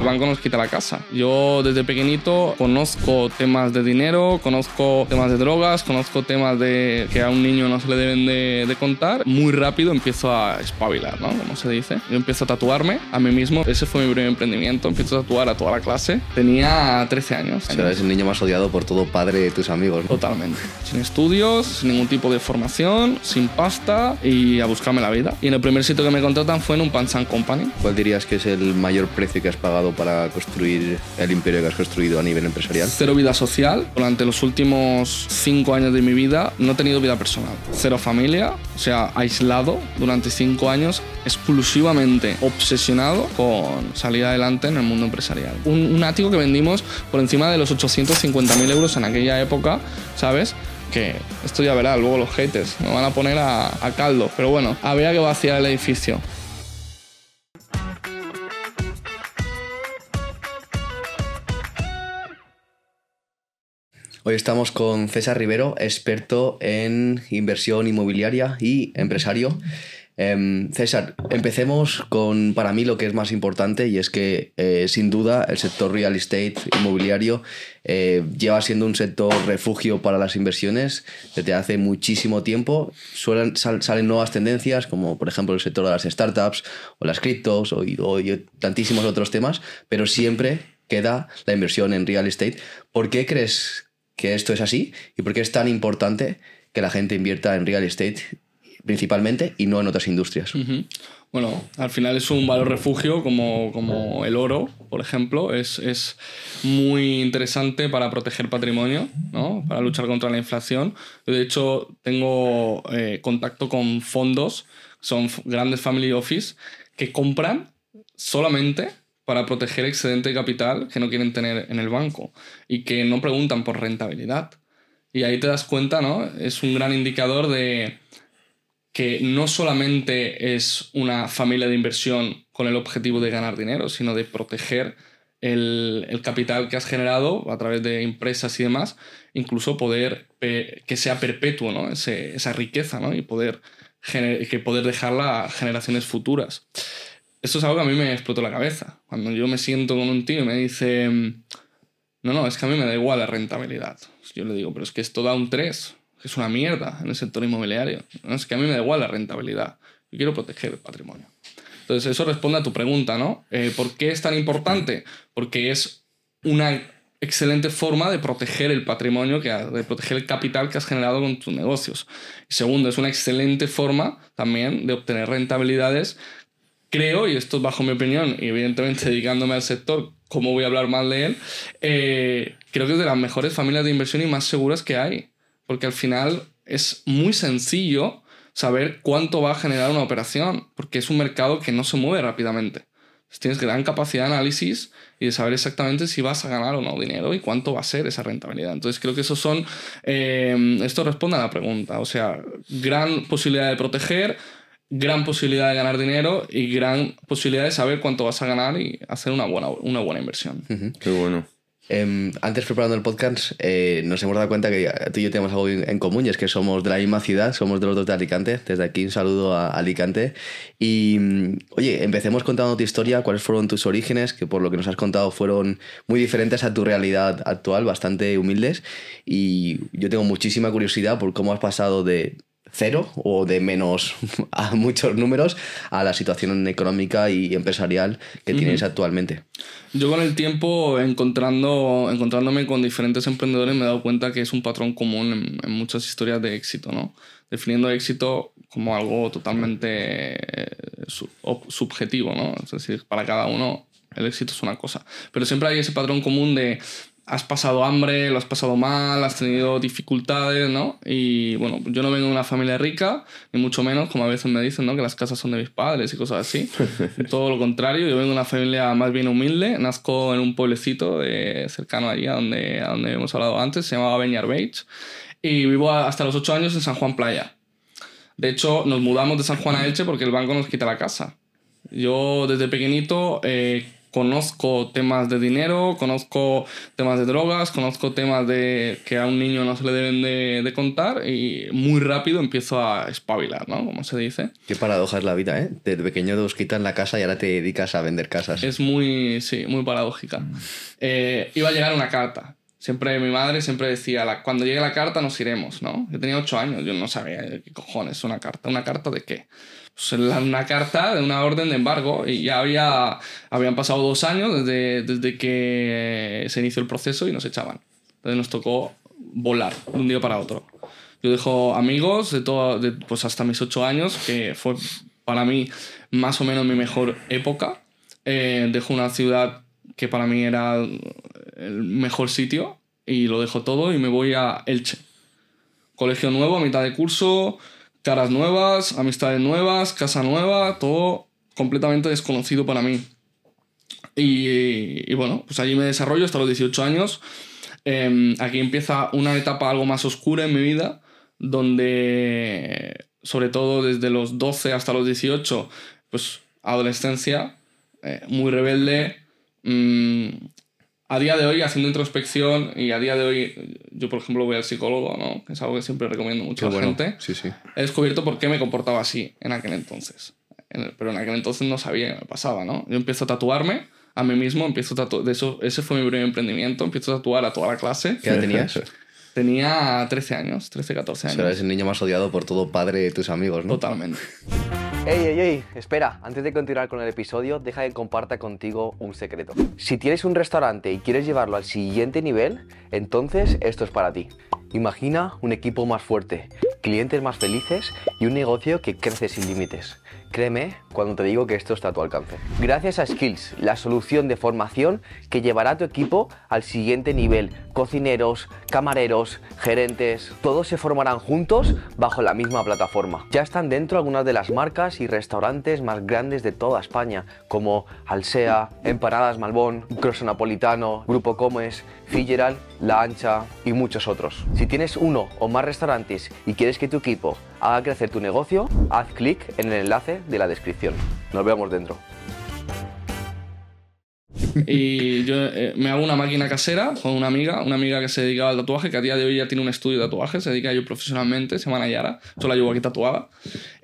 El banco nos quita la casa. Yo desde pequeñito conozco temas de dinero, conozco temas de drogas, conozco temas de que a un niño no se le deben de, de contar. Muy rápido empiezo a espabilar, ¿no? Como se dice. Yo empiezo a tatuarme a mí mismo. Ese fue mi primer emprendimiento. Empiezo a tatuar a toda la clase. Tenía 13 años. O sea, eres el niño más odiado por todo padre de tus amigos. ¿no? Totalmente. Sin estudios, sin ningún tipo de formación, sin pasta y a buscarme la vida. Y en el primer sitio que me contratan fue en un Pansan Company. ¿Cuál dirías que es el mayor precio que has pagado para construir el imperio que has construido a nivel empresarial? Cero vida social. Durante los últimos cinco años de mi vida no he tenido vida personal. Cero familia, o sea, aislado durante cinco años, exclusivamente obsesionado con salir adelante en el mundo empresarial. Un, un ático que vendimos por encima de los 850.000 euros en aquella época, ¿sabes? que esto ya verá, luego los haters me van a poner a, a caldo, pero bueno, había que vaciar el edificio. Hoy estamos con César Rivero, experto en inversión inmobiliaria y empresario. Em, César, empecemos con para mí lo que es más importante y es que eh, sin duda el sector real estate inmobiliario eh, lleva siendo un sector refugio para las inversiones desde hace muchísimo tiempo. Suelen, sal- salen nuevas tendencias como por ejemplo el sector de las startups o las criptos o, tantísimos otros temas, pero siempre queda la inversión en real estate. ¿Por qué crees que esto es así y por qué es tan importante que la gente invierta en real estate principalmente y no en otras industrias? Ujú. Bueno, al final es un valor refugio como, como el oro, por ejemplo. Es, es muy interesante para proteger patrimonio, ¿no? para luchar contra la inflación. De hecho, tengo eh, contacto con fondos, son grandes family office, que compran solamente para proteger excedente de capital que no quieren tener en el banco y que no preguntan por rentabilidad. Y ahí te das cuenta, ¿no? Es un gran indicador de que no solamente es una familia de inversión con el objetivo de ganar dinero, sino de proteger el, el capital que has generado a través de empresas y demás, incluso poder que sea perpetuo ¿no? Ese- esa riqueza ¿no? y poder, que poder dejarla a generaciones futuras. Esto es algo que a mí me explotó la cabeza. Cuando yo me siento con un tío y me dice, no, no, es que a mí me da igual la rentabilidad. Yo le digo, pero es que esto da un 3, que es una mierda en el sector inmobiliario. No, es que a mí me da igual la rentabilidad. Yo quiero proteger el patrimonio. Entonces, eso responde a tu pregunta, ¿no? Eh, ¿Por qué es tan importante? Porque es una excelente forma de proteger el patrimonio, que, de proteger el capital que has generado con tus negocios. Y segundo, es una excelente forma también de obtener rentabilidades creo, y esto es bajo mi opinión, y evidentemente dedicándome al sector, como voy a hablar mal de él, eh, creo que es de las mejores familias de inversión y más seguras que hay. Porque al final es muy sencillo saber cuánto va a generar una operación, porque es un mercado que no se mueve rápidamente. Tienes gran capacidad de análisis y de saber exactamente si vas a ganar o no dinero y cuánto va a ser esa rentabilidad. Entonces creo que esos son, eh, esto responde a la pregunta, o sea, gran posibilidad de proteger, gran posibilidad de ganar dinero y gran posibilidad de saber cuánto vas a ganar y hacer una buena, una buena inversión. Qué bueno. Em, antes preparando el podcast eh, nos hemos dado cuenta que tú y yo tenemos algo en común y es que somos de la misma ciudad, somos de los dos de Alicante. Desde aquí un saludo a Alicante. Y mm, oye, empecemos contando tu historia, cuáles fueron tus orígenes, que por lo que nos has contado fueron muy diferentes a tu realidad actual, bastante humildes. Y yo tengo muchísima curiosidad por cómo has pasado de cero o de menos a muchos números a la situación económica y empresarial que tienes actualmente. Yo con el tiempo, encontrando, encontrándome con diferentes emprendedores, me he dado cuenta que es un patrón común en, en muchas historias de éxito, ¿no? Definiendo éxito como algo totalmente eh, subjetivo, ¿no? Es decir, para cada uno el éxito es una cosa. Pero siempre hay ese patrón común de has pasado hambre, lo has pasado mal, has tenido dificultades, ¿no? Y bueno, yo no vengo de una familia rica, ni mucho menos, como a veces me dicen, ¿no? Que las casas son de mis padres y cosas así. Todo lo contrario, yo vengo de una familia más bien humilde, nazco en un pueblecito de, cercano allí a donde, a donde hemos hablado antes, se llamaba Beñar Beach, y vivo hasta los 8 años en San Juan Playa. De hecho, nos mudamos de San Juan a Elche porque el banco nos quita la casa. Yo desde pequeñito eh, conozco temas de dinero, conozco temas de drogas, conozco temas de que a un niño no se le deben de, de contar y muy rápido empiezo a espabilar, ¿no? Como se dice. Qué paradoja es la vida, ¿eh? Desde pequeño te quitan la casa y ahora te dedicas a vender casas. Es muy, sí, muy paradójica. Eh, iba a llegar una carta. Siempre mi madre siempre decía, la, cuando llegue la carta nos iremos, ¿no? Yo tenía ocho años, yo no sabía qué cojones una carta. ¿Una carta de qué? Pues una carta de una orden de embargo y ya había, habían pasado dos años desde, desde que se inició el proceso y nos echaban. Entonces nos tocó volar de un día para otro. Yo dejo amigos de todo, pues hasta mis ocho años, que fue para mí más o menos mi mejor época. Eh, dejo una ciudad que para mí era el mejor sitio y lo dejo todo y me voy a Elche. Colegio nuevo, a mitad de curso, caras nuevas, amistades nuevas, casa nueva, todo completamente desconocido para mí. Y, bueno, pues allí me desarrollo hasta los 18 años. Em, aquí empieza una etapa algo más oscura en mi vida, donde sobre todo desde los 12 hasta los 18, pues adolescencia, eh, muy rebelde, mm, a día de hoy, haciendo introspección, y a día de hoy, yo por ejemplo voy al psicólogo, ¿no? que es algo que siempre recomiendo mucho a la gente, sí, sí. he descubierto por qué me comportaba así en aquel entonces. Pero en aquel entonces no sabía qué me pasaba, ¿no? Yo empiezo a tatuarme a mí mismo, empiezo a tatuar, de eso, ese fue mi primer emprendimiento, empiezo a tatuar a toda la clase. ¿Qué edad tenías? Tenía 13 años, 13, 14 años. O sea, eres el niño más odiado por todo padre de tus amigos, ¿no? Totalmente. Ey, ey, ey, espera, antes de continuar con el episodio, deja que comparta contigo un secreto. Si tienes un restaurante y quieres llevarlo al siguiente nivel, entonces esto es para ti. Imagina un equipo más fuerte, clientes más felices y un negocio que crece sin límites. Créeme cuando te digo que esto está a tu alcance. Gracias a Skills, la solución de formación que llevará a tu equipo al siguiente nivel. Cocineros, camareros, gerentes, todos se formarán juntos bajo la misma plataforma. Ya están dentro algunas de las marcas y restaurantes más grandes de toda España, como Alsea, Empanadas Malbón, Grosso Napolitano, Grupo Comes, Fitzgerald, La Ancha y muchos otros. Si tienes uno o más restaurantes y quieres que tu equipo haga crecer tu negocio, haz clic en el enlace de la descripción. Nos vemos dentro. Y yo eh, me hago una máquina casera con una amiga, una amiga que se dedicaba al tatuaje, que a día de hoy ya tiene un estudio de tatuaje, se dedica a ello profesionalmente, se llama Nayara, yo la llevo aquí tatuada.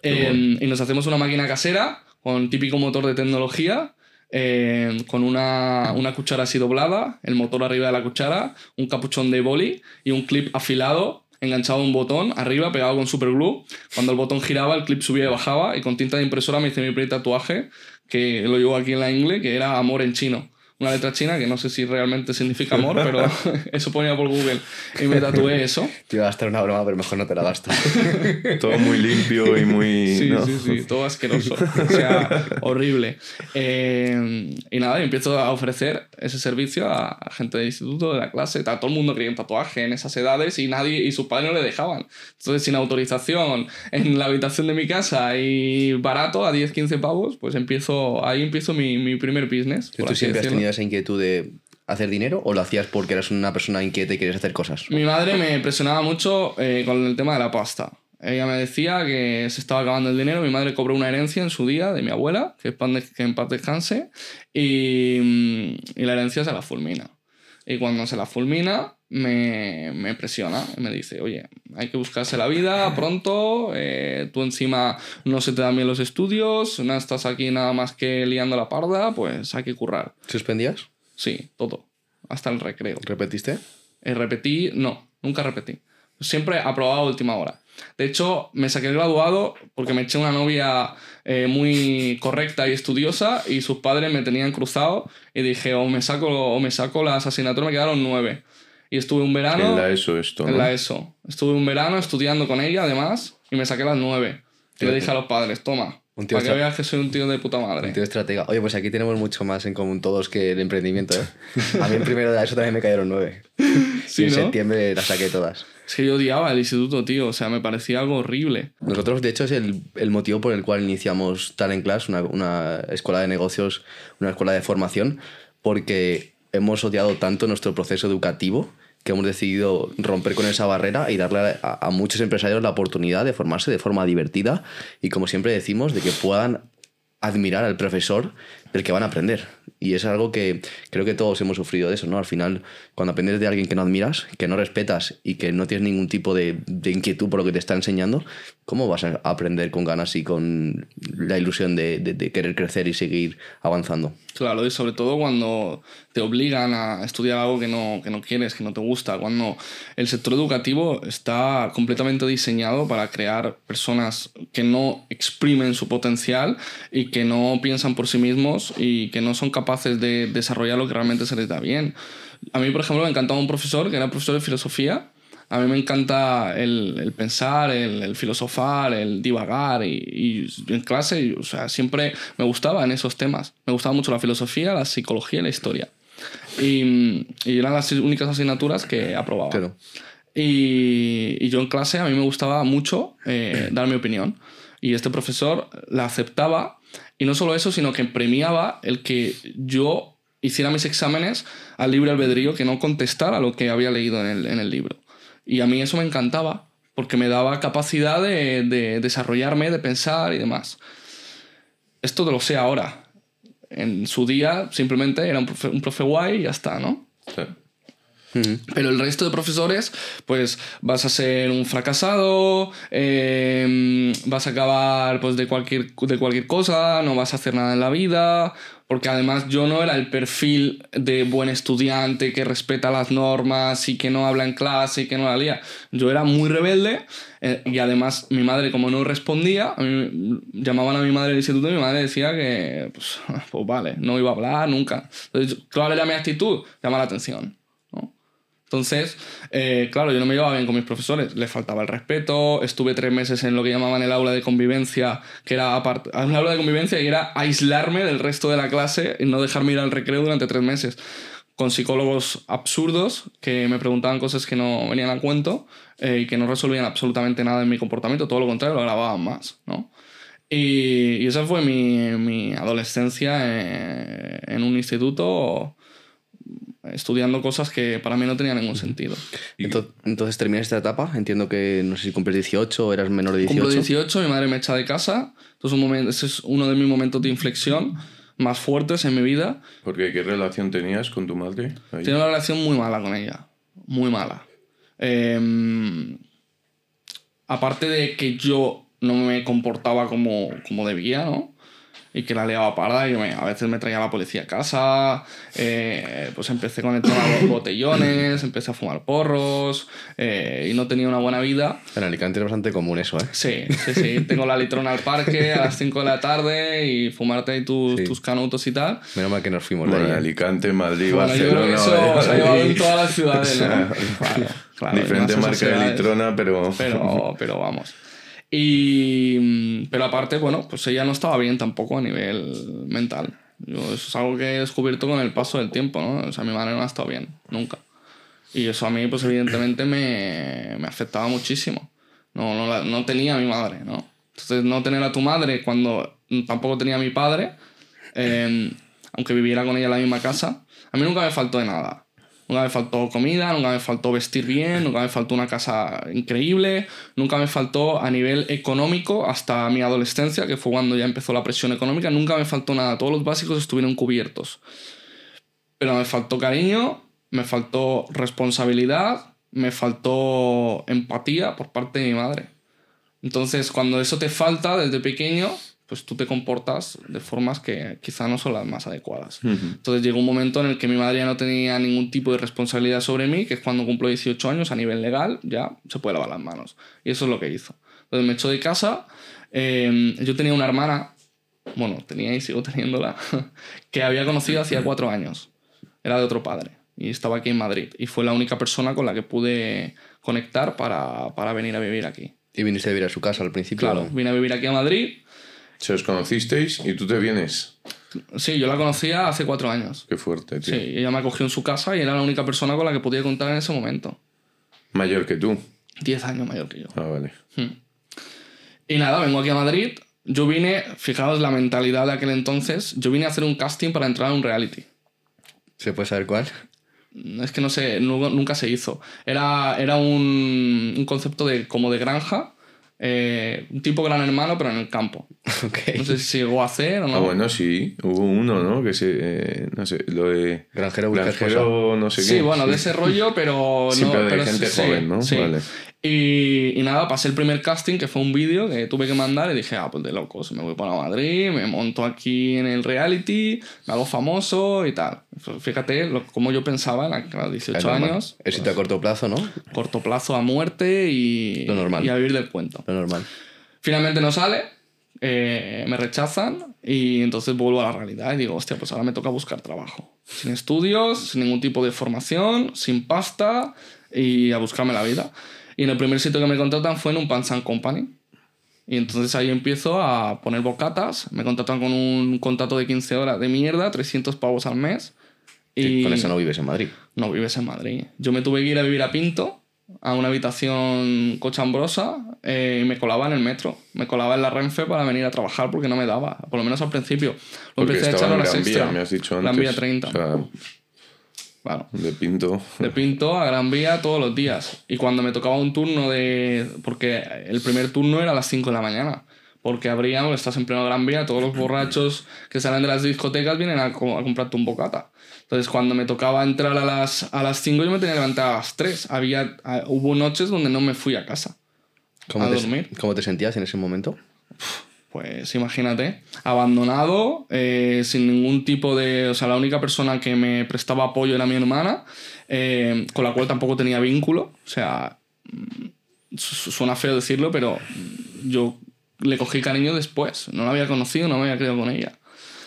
Eh, y nos hacemos una máquina casera con típico motor de tecnología, eh, con una, una, cuchara así doblada, el motor arriba de la cuchara, un capuchón de boli y un clip afilado enganchado a un botón arriba pegado con superglue. Cuando el botón giraba, el clip subía y bajaba y con tinta de impresora me hice mi primer tatuaje que lo llevo aquí en la ingle, que era amor en chino una letra china que no sé si realmente significa amor, pero eso ponía por Google y me tatué eso. Te iba a gastar una broma, pero mejor no te la gasto. todo muy limpio y muy... Sí, sí, sí, todo asqueroso. O sea, horrible. Eh, y nada, empiezo a ofrecer ese servicio a, gente del instituto, de la clase. Todo el mundo quería un tatuaje en esas edades y nadie y sus padres no le dejaban. Entonces, sin autorización, en la habitación de mi casa y barato, a 10, 15 pavos, pues empiezo, ahí empiezo mi, mi primer business. ¿Tú siempre has tenido esa inquietud de hacer dinero o lo hacías porque eras una persona inquieta y querías hacer cosas? Mi madre me presionaba mucho eh, con el tema de la pasta. Ella me decía que se estaba acabando el dinero. Mi madre cobró una herencia en su día de mi abuela, que, que en paz descanse, y, y, la herencia se la fulmina. Y cuando se la fulmina, me, me, presiona y me dice, oye, hay que buscarse la vida pronto, eh, tú encima no se te dan bien los estudios, no estás aquí nada más que liando la parda, pues hay que currar. ¿Suspendías? Sí, todo, hasta el recreo. ¿Repetiste? Eh, repetí, no, nunca repetí. Siempre aprobaba a última hora. De hecho, me saqué el graduado porque me eché una novia eh, muy correcta y estudiosa y sus padres me tenían cruzado y dije, o me saco, o me saco las asignaturas, me quedaron nueve. Y estuve un verano... En la ESO esto, En la ESO. Estuve un verano estudiando con ella, además, y me saqué las nueve. Y le dije a los padres, toma, un tío para que veas que soy un tío de puta madre. Un tío estratega. Oye, pues aquí tenemos mucho más en común todos que el emprendimiento, ¿eh? A mí en primero de ESO también me cayeron nueve. Sí, y en septiembre las saqué todas. Es que yo odiaba el instituto, tío. O sea, me parecía algo horrible. Nosotros, de hecho, es el, el motivo por el cual iniciamos Talent Class, una, una escuela de negocios, una escuela de formación, porque hemos odiado tanto nuestro proceso educativo que hemos decidido romper con esa barrera y darle a, muchos empresarios la oportunidad de formarse de forma divertida y, como siempre decimos, de que puedan admirar al profesor del que van a aprender. Y es algo que creo que todos hemos sufrido de eso, ¿no? Al final, cuando aprendes de alguien que no admiras, que no respetas y que no tienes ningún tipo de, de inquietud por lo que te está enseñando, ¿cómo vas a aprender con ganas y con la ilusión de, de- de querer crecer y seguir avanzando? Claro, y sobre todo cuando te obligan a estudiar algo que no, que no quieres, que no te gusta, cuando el sector educativo está completamente diseñado para crear personas que no exprimen su potencial y que no piensan por sí mismos y que no son capaces de desarrollar lo que realmente se les da bien. A mí, por ejemplo, me encantaba un profesor que era profesor de filosofía. A mí me encanta el, el pensar, el, el filosofar, el divagar y, y en clase, o sea, siempre me gustaba en esos temas. Me gustaba mucho la filosofía, la psicología y la historia. Y, y eran las únicas asignaturas que aprobaba. Claro. Y, y yo en clase a mí me gustaba mucho eh, dar mi opinión. Y este profesor la aceptaba. Y no solo eso, sino que premiaba el que yo hiciera mis exámenes al libre albedrío, que no contestara lo que había leído en el, en el libro. Y a mí eso me encantaba, porque me daba capacidad de, de desarrollarme, de pensar y demás. Esto lo sé ahora. En su día simplemente era un profe, un profe guay y ya está, ¿no? Sí. Pero el resto de profesores, pues vas a ser un fracasado, eh, vas a acabar pues, de, cualquier, de cualquier cosa, no vas a hacer nada en la vida, porque además yo no era el perfil de buen estudiante que respeta las normas y que no habla en clase y que no la lía. Yo era muy rebelde eh, y además mi madre como no respondía, a mí, llamaban a mi madre del instituto y mi madre decía que, pues, pues vale, no iba a hablar nunca. Entonces, ¿cuál era mi actitud? Llamar la atención. Entonces, eh, claro, yo no me llevaba bien con mis profesores, les faltaba el respeto, estuve tres meses en lo que llamaban el aula de convivencia, que era aparte, un aula de convivencia y era aislarme del resto de la clase y no dejarme ir al recreo durante tres meses, con psicólogos absurdos que me preguntaban cosas que no venían a cuento eh, y que no resolvían absolutamente nada en mi comportamiento, todo lo contrario, lo agravaban más, ¿no? Y, y esa fue mi, mi adolescencia eh, en un instituto estudiando cosas que para mí no tenían ningún sentido. Ento- Entonces, terminas esta etapa. Entiendo que no sé si cumples 18 o eras menor de 18. Cumplo 18, mi madre me echa de casa. Entonces, un momento, ese es uno de mis momentos de inflexión más fuertes en mi vida. Porque ¿qué relación tenías con tu madre? Ahí. Tengo una relación muy mala con ella. Muy mala. Eh, aparte de que yo no me comportaba como, como debía, ¿no? Y que la liaba parda y me- a veces me traía la policía a casa. eh, pues empecé con el tema de los botellones, empecé a fumar porros eh, y no tenía una buena vida. En Alicante es bastante común eso, ¿eh? Sí, sí, sí. Tengo la litrona al parque a las 5 de la tarde y fumarte ahí tus, Sí. tus canutos y tal. Menos mal que nos fuimos Bueno, de en ahí. Alicante, Madrid, Bueno, yo creo que Barcelona. eso se ha llevado en todas las ciudades, O sea, ¿no? Claro, claro. Diferente marca de litrona, pero... Pero, pero vamos. Y, mm, pero aparte, bueno, pues ella no estaba bien tampoco a nivel mental. Yo, eso es algo que he descubierto con el paso del tiempo, ¿no? O sea, mi madre no ha estado bien, nunca. Y eso a mí, pues evidentemente me, me afectaba muchísimo. No, no, no tenía a mi madre, ¿no? Entonces, no tener a tu madre cuando tampoco tenía a mi padre, eh, aunque viviera con ella en la misma casa, a mí nunca me faltó de nada. Nunca me faltó comida, nunca me faltó vestir bien, nunca me faltó una casa increíble, nunca me faltó a nivel económico hasta mi adolescencia, que fue cuando ya empezó la presión económica, nunca me faltó nada. Todos los básicos estuvieron cubiertos. Pero me faltó cariño, me faltó responsabilidad, me faltó empatía por parte de mi madre. Entonces, cuando eso te falta desde pequeño, pues tú te comportas de formas que quizá no son las más adecuadas. Entonces llegó un momento en el que mi madre ya no tenía ningún tipo de responsabilidad sobre mí, que es cuando cumplo 18 años a nivel legal, ya se puede lavar las manos. Y eso es lo que hizo. Entonces me echó de casa. eh, yo tenía una hermana, bueno, tenía y sigo teniéndola, que había conocido hacía cuatro años. Era de otro padre y estaba aquí en Madrid. Y fue la única persona con la que pude conectar para, para venir a vivir aquí. Y viniste a vivir a su casa al principio. Claro, vine a vivir aquí a Madrid. Si os conocisteis y tú te vienes. Sí, yo la conocía hace cuatro años. Qué fuerte, tío. Sí, ella me acogió en su casa y era la única persona con la que podía contar en ese momento. Mayor que tú. Diez años mayor que yo. Ah, vale. Y nada, vengo aquí a Madrid. Yo vine, fijaos la mentalidad de aquel entonces, yo vine a hacer un casting para entrar a un reality. ¿Se puede saber cuál? Es que no sé, nu- nunca se hizo. Era, era un, un concepto de, como de granja Eh, un tipo gran hermano, pero en el campo. No sé si llegó a hacer o no. Ah, bueno, sí. Hubo uno, ¿no? Que se. eh, no sé, lo de. Granjero no sé qué. Sí, bueno, de ese rollo, pero Sí, no. pero de pero gente sí, joven, ¿no? sí. Vale. Y, y nada, pasé el primer casting, que fue un vídeo que tuve que mandar, y dije, ah, pues de locos, me voy para Madrid, me monto aquí en el reality, me hago famoso y tal. Fíjate lo, cómo yo pensaba a los 18 Es normal. años, Éxito a corto plazo, ¿no? corto plazo a muerte y, Lo normal. y a vivir del cuento. Lo normal. Finalmente no sale, eh, me rechazan y entonces vuelvo a la realidad y digo, hostia, pues ahora me toca buscar trabajo. Sin estudios, sin ningún tipo de formación, sin pasta y a buscarme la vida. Y en el primer sitio que me contratan fue en un Pants and Company. Y entonces ahí empiezo a poner bocatas, me contratan con un contrato de 15 horas de mierda, 300 pavos al mes. Y Con eso no vives en Madrid. no vives en Madrid. Yo me tuve que ir a vivir a Pinto, a una habitación cochambrosa, eh, y me colaba en el metro. Me colaba en la Renfe para venir a trabajar porque no me daba, por lo menos al principio. Lo Porque empecé a echar horas Gran Vía, extra. me has dicho antes. Gran Vía 30. O sea, Claro. de Pinto. De Pinto a Gran Vía todos los días. Y cuando me tocaba un turno de... Porque el primer turno era a las 5 de la mañana. Porque abríamos, estás en pleno Gran Vía, todos los borrachos que salen de las discotecas vienen a, a comprarte un bocata. Entonces cuando me tocaba entrar a las, a las 5 yo me tenía que levantar a las 3. Había, hubo noches donde no me fui a casa. ¿Cómo, A te, dormir. ¿Cómo te sentías en ese momento? Pues imagínate, abandonado, eh, sin ningún tipo de... O sea, la única persona que me prestaba apoyo era mi hermana, eh, con la cual tampoco tenía vínculo. O sea, mm, su- suena feo decirlo, pero yo le cogí cariño después. No la había conocido, no me había criado con ella.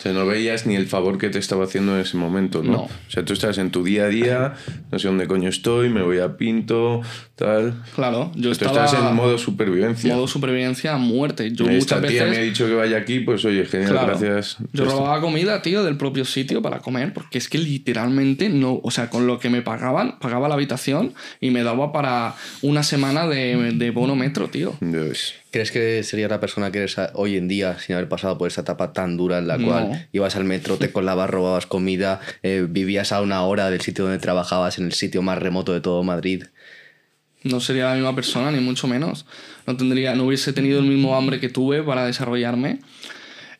O sea, no veías ni el favor que te estaba haciendo en ese momento, ¿no? No. O sea, tú estás en tu día a día, no sé dónde coño estoy, me voy a Pinto, tal. Claro, yo Tú estaba... estás en modo supervivencia. modo supervivencia a muerte. Yo Esta muchas tía veces... me ha dicho que vaya aquí, pues oye, genial, Claro. gracias. Yo robaba comida, tío, del propio sitio para comer, porque es que literalmente no, o sea, con lo que me pagaban, pagaba la habitación y me daba para una semana de, de bono metro, tío. Ves. ¿Crees que sería la persona que eres hoy en día sin haber pasado por esta etapa tan dura en la No. cual ibas al metro, te colabas, robabas comida, eh, vivías a una hora del sitio donde trabajabas, en el sitio más remoto de todo Madrid? No sería la misma persona, ni mucho menos. No tendría, no hubiese tenido el mismo hambre que tuve para desarrollarme.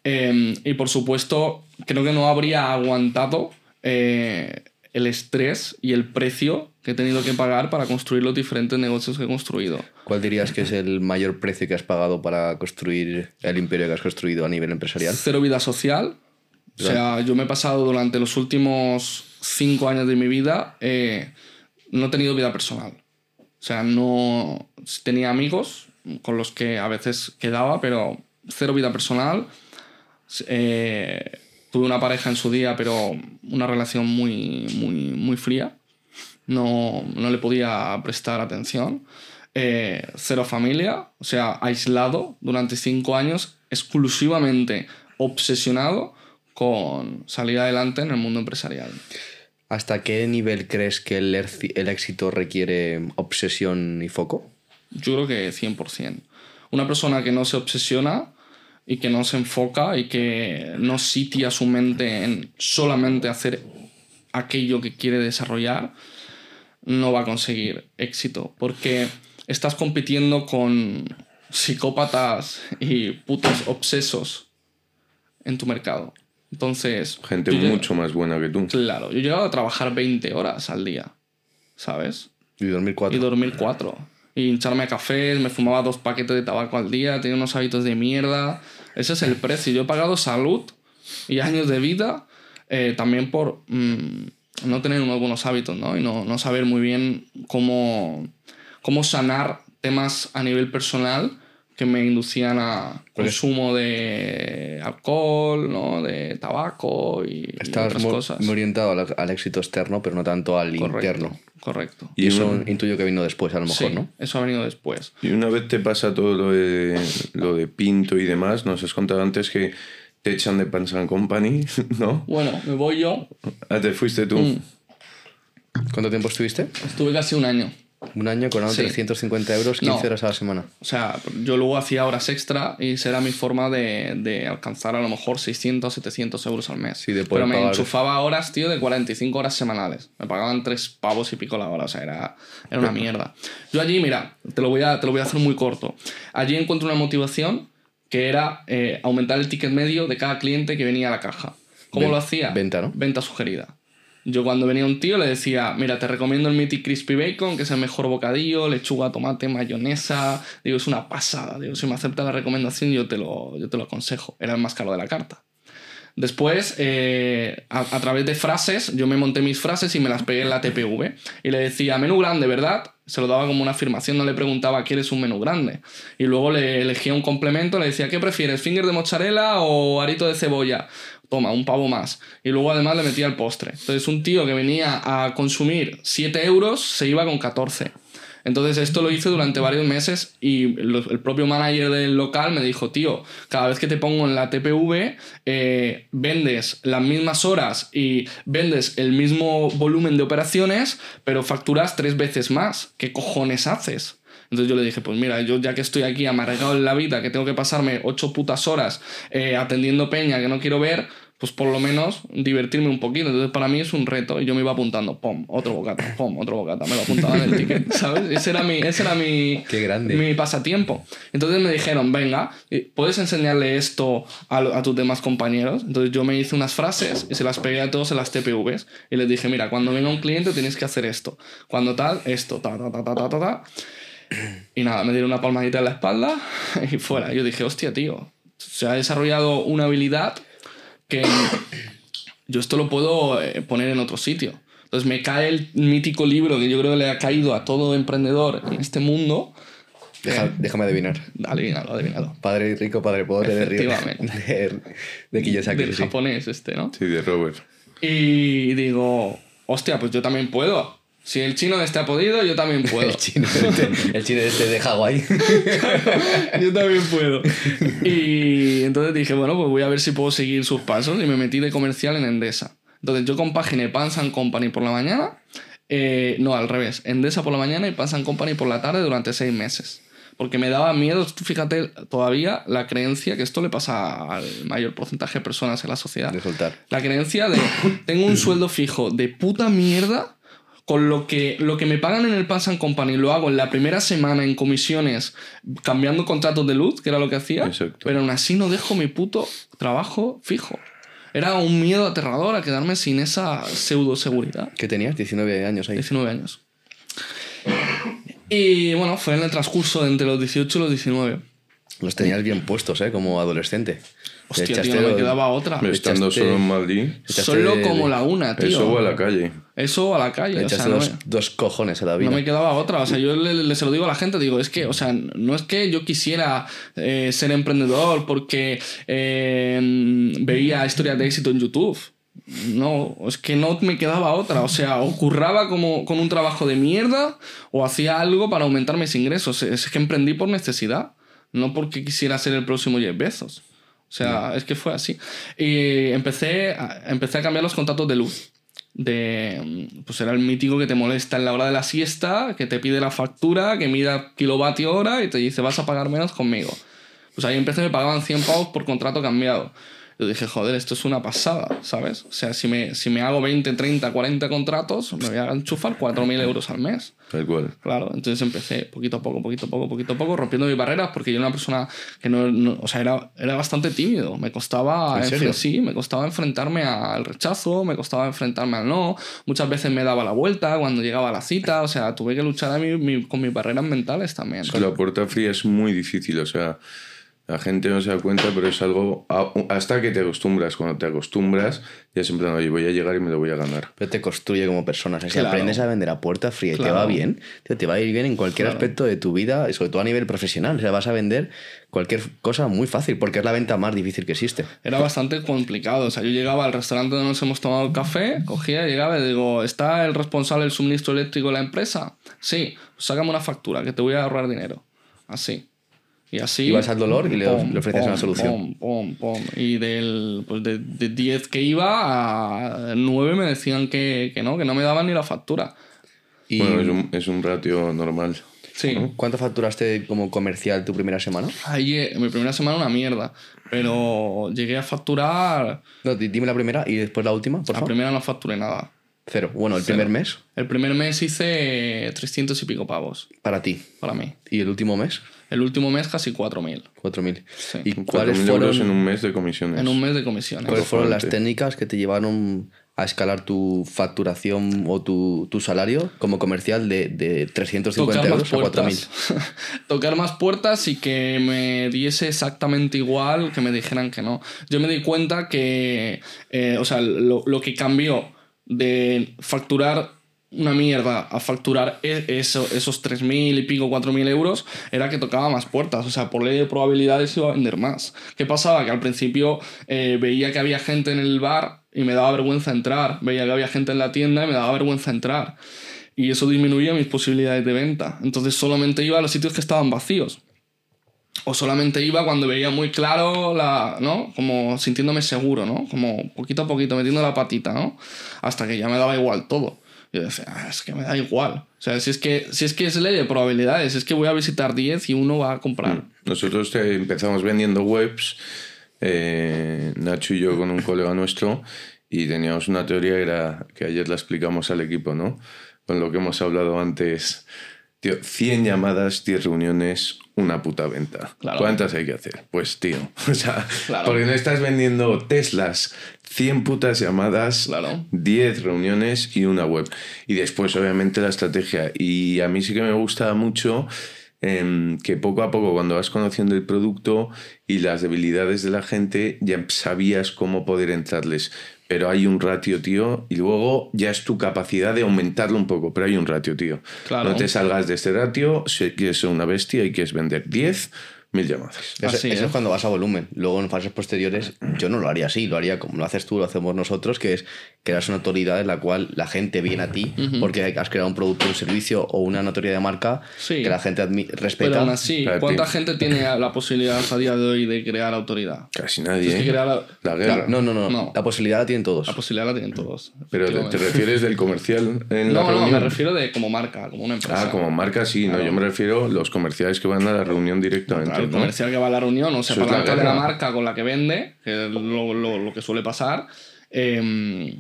Eh, y por supuesto, creo que no habría aguantado eh, el estrés y el precio que he tenido que pagar para construir los diferentes negocios que he construido. ¿Cuál dirías que es el mayor precio que has pagado para construir el imperio que has construido a nivel empresarial? Cero vida social. O sea, yo me he pasado durante los últimos cinco años de mi vida, eh, no he tenido vida personal. O sea, no tenía amigos con los que a veces quedaba, pero cero vida personal. Eh, tuve una pareja en su día, pero una relación muy, muy, muy fría. No, no le podía prestar atención. Eh, cero familia, o sea, aislado durante cinco años, exclusivamente obsesionado con salir adelante en el mundo empresarial. ¿Hasta qué nivel crees que el, el éxito requiere obsesión y foco? Yo creo que 100%. Una persona que no se obsesiona y que no se enfoca y que no sitia su mente en solamente hacer aquello que quiere desarrollar, no va a conseguir éxito. Porque estás compitiendo con psicópatas y putos obsesos en tu mercado. Entonces... Gente llego- mucho más buena que tú. Claro, yo he llegado a trabajar 20 horas al día, ¿sabes? Y 2004. Y dormir cuatro. Y hincharme a cafés, me fumaba dos paquetes de tabaco al día, tenía unos hábitos de mierda. Ese es el precio. Yo he pagado salud y años de vida eh, también por mm, no tener unos buenos hábitos, ¿no? Y no, no saber muy bien cómo, cómo sanar temas a nivel personal que me inducían a consumo de alcohol, ¿no? De tabaco y, y Estás otras muy, cosas. muy orientado al, al éxito externo, pero no tanto al Correcto, interno. correcto. Y Y eso un- intuyo que vino después, a lo mejor, Sí, ¿no? eso ha venido después. Y una vez te pasa todo lo de, lo de Pinto y demás, nos has contado antes que te echan de Pants and Company, ¿no? Bueno, me voy yo. Ah, te fuiste tú. Mm. ¿Cuánto tiempo estuviste? Estuve casi un año. Un año cobrando Sí. 350 euros, 15 No. horas a la semana. O sea, yo luego hacía horas extra y esa era mi forma de, de alcanzar a lo mejor 600, 700 euros al mes. Sí, de poder Pero me pagar- enchufaba horas, tío, de 45 horas semanales. Me pagaban 3 pavos y pico la hora, o sea, era, era una mierda. Yo allí, mira, te lo, voy a, te lo voy a hacer muy corto. Allí encuentro una motivación que era eh, aumentar el ticket medio de cada cliente que venía a la caja. ¿Cómo Ven- lo hacía? venta, ¿no? Venta sugerida. Yo cuando venía un tío le decía, mira, te recomiendo el Mythic Crispy Bacon, que es el mejor bocadillo, lechuga, tomate, mayonesa. Digo, es una pasada. Digo, si me acepta la recomendación, yo te lo, yo te lo aconsejo. Era el más caro de la carta. Después, eh, a, a través de frases, yo me monté mis frases y me las pegué en la TPV. Y le decía, menú grande, ¿verdad? Se lo daba como una afirmación, no le preguntaba, ¿quieres un menú grande? Y luego le elegía un complemento, le decía, ¿qué prefieres, finger de mozzarella o arito de cebolla? Toma, un pavo más. Y luego además le metía el postre. Entonces un tío que venía a consumir 7 euros se iba con 14. Entonces esto lo hice durante varios meses y el propio manager del local me dijo, tío, cada vez que te pongo en la TPV, eh, vendes las mismas horas y vendes el mismo volumen de operaciones, pero facturas tres veces más. ¿Qué cojones haces? Entonces yo le dije, pues mira, yo ya que estoy aquí amargado en la vida, que tengo que pasarme ocho putas horas eh, atendiendo peña que no quiero ver, pues por lo menos divertirme un poquito. Entonces para mí es un reto y yo me iba apuntando, pom, otro bocata, pom, otro bocata, me lo apuntaba en el ticket, ¿sabes? Ese era mi, ese era mi, Qué grande. mi pasatiempo. Entonces me dijeron, venga, ¿puedes enseñarle esto a tus demás compañeros? Entonces yo me hice unas frases y se las pegué a todos en las TPVs y les dije, mira, cuando venga un cliente tienes que hacer esto. Cuando tal, esto, ta, ta, ta, ta, ta, ta, ta. Y nada, me dieron una palmadita en la espalda y fuera. Yo dije, hostia, tío, se ha desarrollado una habilidad que yo esto lo puedo eh, poner en otro sitio. Entonces me cae el mítico libro que yo creo que le ha caído a todo emprendedor en este mundo. Deja- déjame adivinar. Adivínalo, adivínalo. Padre rico, padre pobre de Río. De, de Kiyosaki. Del sí. japonés este, ¿no? Sí, de Robert. Y digo, hostia, pues yo también puedo. Si el chino este ha podido, yo también puedo. El chino, este, el chino este de Hawái. Yo también puedo. Y entonces dije, bueno, pues voy a ver si puedo seguir sus pasos y me metí de comercial en Endesa. Entonces yo compaginé Pans and Company por la mañana, eh, no, al revés, Endesa por la mañana y Pans and Company por la tarde durante seis meses. Porque me daba miedo, fíjate, todavía la creencia que esto le pasa al mayor porcentaje de personas en la sociedad. De soltar. La creencia de tengo un sueldo fijo de puta mierda con lo que, lo que me pagan en el Pass and Company lo hago en la primera semana en comisiones cambiando contratos de luz, que era lo que hacía, Exacto. pero aún así no dejo mi puto trabajo fijo. Era un miedo aterrador a quedarme sin esa pseudo seguridad. ¿Qué tenías? 19 años ahí. 19 años. Y bueno, fue en el transcurso de entre los 18 y los 19. Los tenías bien puestos, ¿eh? Como adolescente. Hostia, echaste tío, no me quedaba otra. Estando echaste- solo en Madrid, echaste Solo como la una, tío. eso o a la calle. Eso o a la calle. Le o sea, echaste no dos, me- dos cojones a la vida. No me quedaba otra. O sea, yo le, le- se lo digo a la gente, digo, es que, o sea, no es que yo quisiera eh, ser emprendedor porque eh, veía historias de éxito en YouTube. No, es que no me quedaba otra. O sea, o curraba como con un trabajo de mierda o hacía algo para aumentar mis ingresos. Es que emprendí por necesidad, no porque quisiera ser el próximo Jeff Bezos. O sea, es que fue así. Y empecé a, empecé a cambiar los contratos de luz. De, pues era el mítico que te molesta en la hora de la siesta, que te pide la factura, que mira kilovatio hora y te dice vas a pagar menos conmigo. Pues ahí empecé, me pagaban 100 pavos por contrato cambiado. Yo dije, joder, esto es una pasada, ¿sabes? O sea, si me, si me hago 20, 30, 40 contratos, me voy a enchufar 4.000 euros al mes. Tal cual. Claro, entonces empecé poquito a poco, poquito a poco, poquito a poco, rompiendo mis barreras, porque yo era una persona que no, no- o sea, era, era bastante tímido. Me costaba, ¿En sí, me costaba enfrentarme al rechazo, me costaba enfrentarme al no. Muchas veces me daba la vuelta cuando llegaba a la cita, o sea, tuve que luchar a mí, mi- con mis barreras mentales también. La puerta fría es muy difícil, o sea, la gente no se da cuenta, pero es algo hasta que te acostumbras. Cuando te acostumbras, ya es en plan, oye, voy a llegar y me lo voy a ganar. Pero te construye como persona. O sea, si Claro. aprendes a vender a puerta fría y te Claro. va bien, tío, te va a ir bien en cualquier Claro. aspecto de tu vida, y sobre todo a nivel profesional. O sea, vas a vender cualquier cosa muy fácil, porque es la venta más difícil que existe. Era bastante complicado. O sea, yo llegaba al restaurante donde nos hemos tomado el café, cogía, llegaba y digo, ¿está el responsable del suministro eléctrico de la empresa? Sí, pues sácame una factura, que te voy a ahorrar dinero. Así. Y así. Ibas al dolor y le- le ofrecías una solución. Pom, pom, pom. Y del, pues de, de 10 que iba a 9 me decían que, que no, que no me daban ni la factura. ¿Y Bueno, es un, es un ratio normal. Sí. cuánto facturaste como comercial tu primera semana? Ahí, eh, mi primera semana una mierda. Pero llegué a facturar. No, di- dime la primera y después la última, por La favor. primera no facturé nada. Cero. Bueno, el Cero. primer mes El primer mes hice 300 y pico pavos para ti. para mí. ¿Y el último mes? El último mes casi 4.000 4.000. Sí. ¿Y 4.000 cuáles euros fueron, en un mes de comisiones. en un mes de comisiones. cuáles fueron las técnicas que te llevaron a escalar tu facturación o tu, tu salario como comercial de, de 350 Tocar más euros a 4.000? puertas. Tocar más puertas y que me diese exactamente igual que me dijeran que no. Yo me di cuenta que, eh, o sea, lo, lo que cambió de facturar una mierda a facturar e- eso- esos 3.000 y pico, 4.000 euros, era que tocaba más puertas. O sea, por ley de probabilidades iba a vender más. ¿Qué pasaba? Que al principio eh, veía que había gente en el bar y me daba vergüenza entrar. Veía que había gente en la tienda y me daba vergüenza entrar. Y eso disminuía mis posibilidades de venta. Entonces solamente iba a los sitios que estaban vacíos. O solamente iba cuando veía muy claro la, ¿no? Como sintiéndome seguro, ¿no? Como poquito a poquito, metiendo la patita, ¿no? Hasta que ya me daba igual todo. Yo decía, "Ah, es que me da igual. O sea, si es que, si es que es ley de probabilidades, es que voy a visitar 10 y uno va a comprar. Nosotros te- empezamos vendiendo webs, eh, Nacho y yo con un colega nuestro, y teníamos una teoría era que ayer la explicamos al equipo, ¿no? Con lo que hemos hablado antes. Tío, 100 llamadas, 10 reuniones, una puta venta. Claro. ¿Cuántas hay que hacer? Pues tío, o sea, Claro. porque no estás vendiendo Teslas, 100 putas llamadas, Claro. 10 reuniones y una web. Y después, obviamente, la estrategia. Y a mí sí que me gusta mucho em, que poco a poco, cuando vas conociendo el producto y las debilidades de la gente, ya sabías cómo poder entrarles. Pero hay un ratio, tío, y luego ya es tu capacidad de aumentarlo un poco, pero hay un ratio, tío. Claro. No te salgas de este ratio, si quieres ser una bestia y quieres vender 10, mil llamadas. Eso, Así eso es. es cuando vas a volumen. Luego en fases posteriores yo no lo haría así, lo haría como lo haces tú, lo hacemos nosotros, que es que eres una autoridad en la cual la gente viene a ti porque has creado un producto, un servicio o una notoriedad de marca Sí. que la gente admi- Pero respeta. aún así, ¿cuánta tío. gente tiene la posibilidad a día de hoy de crear autoridad? Casi nadie. Que ¿eh? crear la, La guerra. Claro, no, no, no, No. La posibilidad la tienen todos. la posibilidad la tienen todos. Pero te, te refieres del comercial en la No, no, reunión. me refiero de como marca, como una empresa. Ah, como marca sí, no, Claro. yo me refiero a los comerciales que van a la reunión directamente. Claro, el ¿no? comercial que va a la reunión, o sea, para la de la marca con la que vende, que es lo, lo- lo que suele pasar, eh,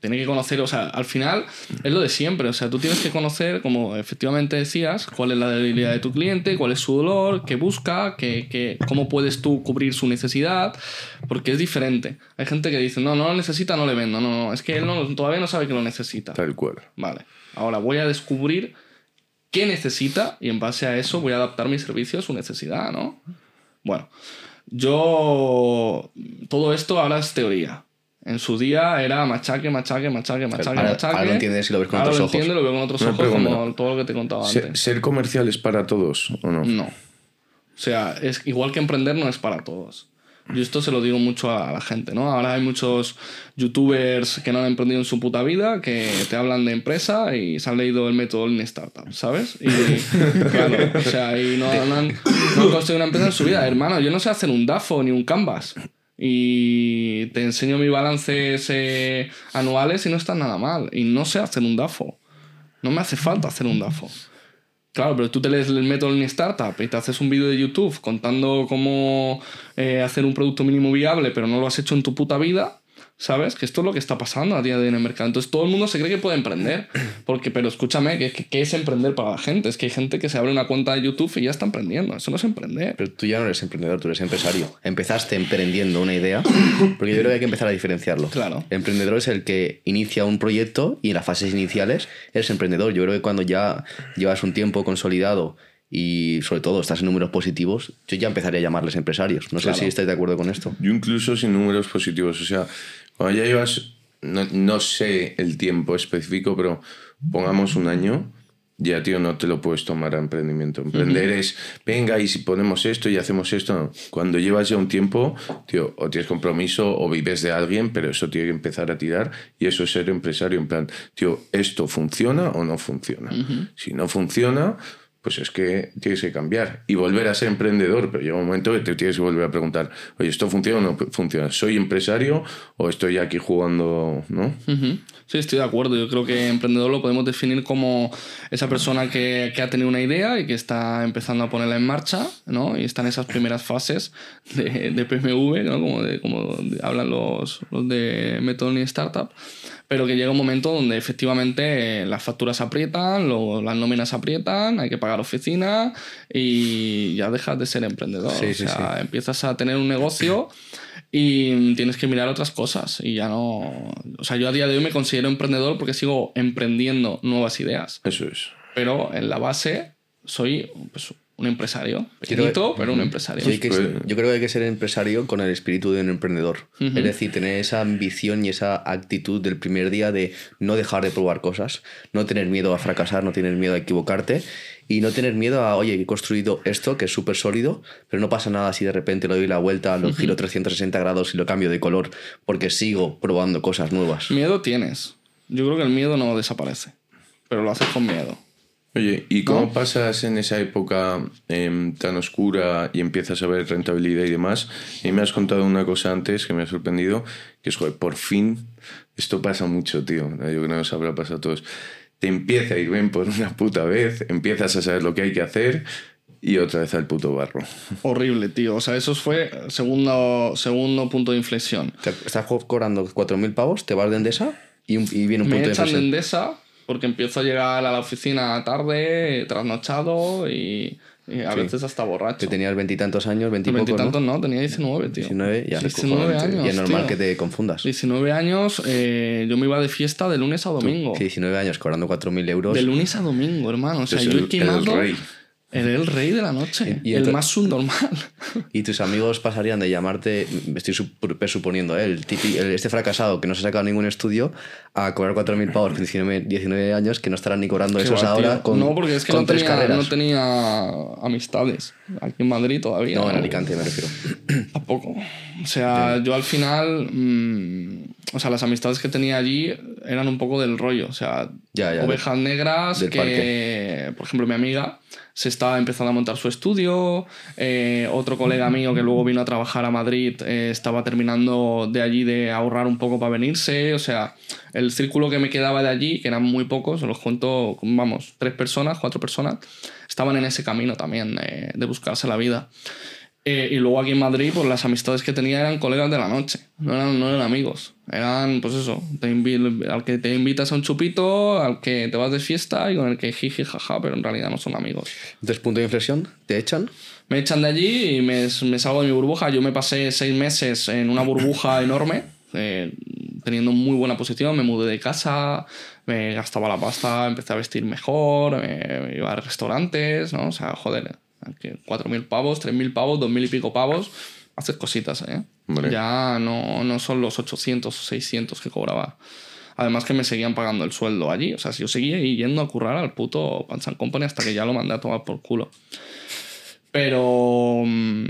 tiene que conocer, o sea, al final es lo de siempre, o sea, tú tienes que conocer, como efectivamente decías, cuál es la debilidad de tu cliente, cuál es su dolor, qué busca, qué, qué- cómo puedes tú cubrir su necesidad, porque es diferente. Hay gente que dice, no, no lo necesita, no le vendo, no, no, es que él no, todavía no sabe que lo necesita. Tal cual. Vale, ahora voy a descubrir qué necesita y en base a eso voy a adaptar mi servicio a su necesidad, ¿no? Bueno, yo... Todo esto ahora es teoría. En su día era machaque, machaque, machaque, machaque, Ahora- machaque. ahora lo entiendes y lo ves con Ahora otros lo ojos. entiendo y lo veo con otros ojos como todo lo que te he contado Ser, antes. ser comercial es para todos o no? No. O sea, es igual que emprender no es para todos. Yo esto se lo digo mucho a la gente, ¿no? Ahora hay muchos youtubers que no han emprendido en su puta vida, que te hablan de empresa y se han leído el método Lean Startup, ¿sabes? Y claro, o sea, y no, no han, no han construido una empresa en su vida. Hermano, yo no sé hacer un DAFO ni un Canvas. Y te enseño mis balances eh, anuales y no están nada mal. Y no sé hacer un DAFO. No me hace falta hacer un DAFO. Claro, pero tú te lees el método Lean Startup y te haces un vídeo de YouTube contando cómo eh, hacer un producto mínimo viable, pero no lo has hecho en tu puta vida, ¿sabes? Que esto es lo que está pasando a día de hoy en el mercado. Entonces todo el mundo se cree que puede emprender, porque, pero escúchame, ¿qué, qué, es emprender para la gente? Es que hay gente que se abre una cuenta de YouTube y ya está emprendiendo. Eso no es emprender. Pero tú ya no eres emprendedor, tú eres empresario. Empezaste emprendiendo una idea, porque yo creo que hay que empezar a diferenciarlo. Claro. Emprendedor es el que inicia un proyecto y en las fases iniciales eres emprendedor. Yo creo que cuando ya llevas un tiempo consolidado y sobre todo estás en números positivos, yo ya empezaría a llamarles empresarios. No sé Claro. si estáis de acuerdo con esto. Yo incluso sin números positivos. O sea, cuando ya llevas, no, no sé el tiempo específico, pero pongamos un año, ya, tío, no te lo puedes tomar a emprendimiento. Emprender es, venga, y si ponemos esto y hacemos esto. no. Cuando llevas ya un tiempo, tío, o tienes compromiso o vives de alguien, pero eso tiene que empezar a tirar y eso es ser empresario. En plan, tío, ¿esto funciona o no funciona? Si no funciona, pues es que tienes que cambiar y volver a ser emprendedor, pero llega un momento que te tienes que volver a preguntar, oye, ¿esto funciona o no funciona? ¿Soy empresario o estoy aquí jugando, no? Ujú. Sí, estoy de acuerdo. Yo creo que emprendedor lo podemos definir como esa persona que, que ha tenido una idea y que está empezando a ponerla en marcha, ¿no? Y está en esas primeras fases de, de PMV, ¿no? Como, de, como hablan los, los de y Startup. Pero que llega un momento donde efectivamente eh, las facturas aprietan, lo- las nóminas aprietan, hay que pagar oficina y ya dejas de ser emprendedor. Sí, o sí, sea, empiezas a tener un negocio y tienes que mirar otras cosas. Y ya no. O sea, yo a día de hoy me considero emprendedor porque sigo emprendiendo nuevas ideas. Eso es. Pero en la base soy pues, un empresario. Pequeñito, pero un empresario. Sí, que es- pues- yo creo que hay que ser empresario con el espíritu de un emprendedor. Es decir, tener esa ambición y esa actitud del primer día de no dejar de probar cosas, no tener miedo a fracasar, no tener miedo a equivocarte y no tener miedo a, oye, he construido esto que es súper sólido, pero no pasa nada si de repente lo doy la vuelta, lo giro 360 grados y lo cambio de color porque sigo probando cosas nuevas. Miedo tienes. Yo creo que el miedo no desaparece. Pero lo haces con miedo. Oye, ¿y cómo pasas en esa época em, tan oscura y empiezas a ver rentabilidad y demás? Y me has contado una cosa antes que me ha sorprendido, que es, joder, por fin, esto pasa mucho, tío. Yo creo que nos habrá pasado a todos. Te empieza a ir bien por una puta vez, empiezas a saber lo que hay que hacer y otra vez al puto barro. Horrible, tío. O sea, eso fue segundo, segundo punto de inflexión. Estás co- cobrando 4.000 pavos, te vas de Endesa y, un- y viene un Me punto de echan de inflexión. Endesa porque empiezo a llegar a la oficina tarde, trasnochado y, y a Sí. veces hasta borracho. Que tenías veintitantos años, veintipocos. Veintitantos no, tenía 19, tío. 19, ya 19 es años. Y es normal tío. que te confundas. 19 años, eh, yo me iba de fiesta de lunes a domingo. Que 19 años cobrando 4.000 euros. De lunes a domingo, hermano. O sea, yo el- he el quemado. rey. Era el rey de la noche. Y- y el más subnormal. Y tus amigos pasarían de llamarte, me estoy sup- presuponiendo, ¿eh? el, tipi- el- este fracasado que no se ha sacado ningún estudio, a cobrar 4.000 pavos con 19, 19 años que no estarán ni cobrando Qué esos va, ahora con, no, porque es que no tenía, carreras. no tenía amistades aquí en Madrid todavía. No, en Alicante me refiero. Tampoco. O sea, yo al final. mm, o sea, las amistades que tenía allí eran un poco del rollo. O sea, Ya, ya, ovejas negras que. Por ejemplo, mi amiga se estaba empezando a montar su estudio. eh, otro colega mío que luego vino a trabajar a Madrid eh, estaba terminando de allí de ahorrar un poco para venirse. O sea, el círculo que me quedaba de allí, que eran muy pocos, os los cuento, vamos, tres personas, cuatro personas, estaban en ese camino también eh, de buscarse la vida. Eh, y luego aquí en Madrid, pues las amistades que tenía eran colegas de la noche, no eran, no eran amigos. Eran, pues eso, te al que te invitas a un chupito, al que te vas de fiesta y con el que jiji jaja, pero en realidad no son amigos. Entonces, punto de inflexión, te echan. Me echan de allí y me, me salgo de mi burbuja. Yo me pasé seis meses en una burbuja enorme, eh, teniendo muy buena posición. Me mudé de casa, me gastaba la pasta, empecé a vestir mejor, me, me iba a restaurantes, ¿no? O sea, joder, que 4.000 pavos, 3.000 pavos, 2.000 y pico pavos, haces cositas, ¿eh? Ya no, no son los 800 o 600 que cobraba. Además que me seguían pagando el sueldo allí. O sea, si yo seguía yendo a currar al puto Pants and Company hasta que ya lo mandé a tomar por culo. Pero... mm,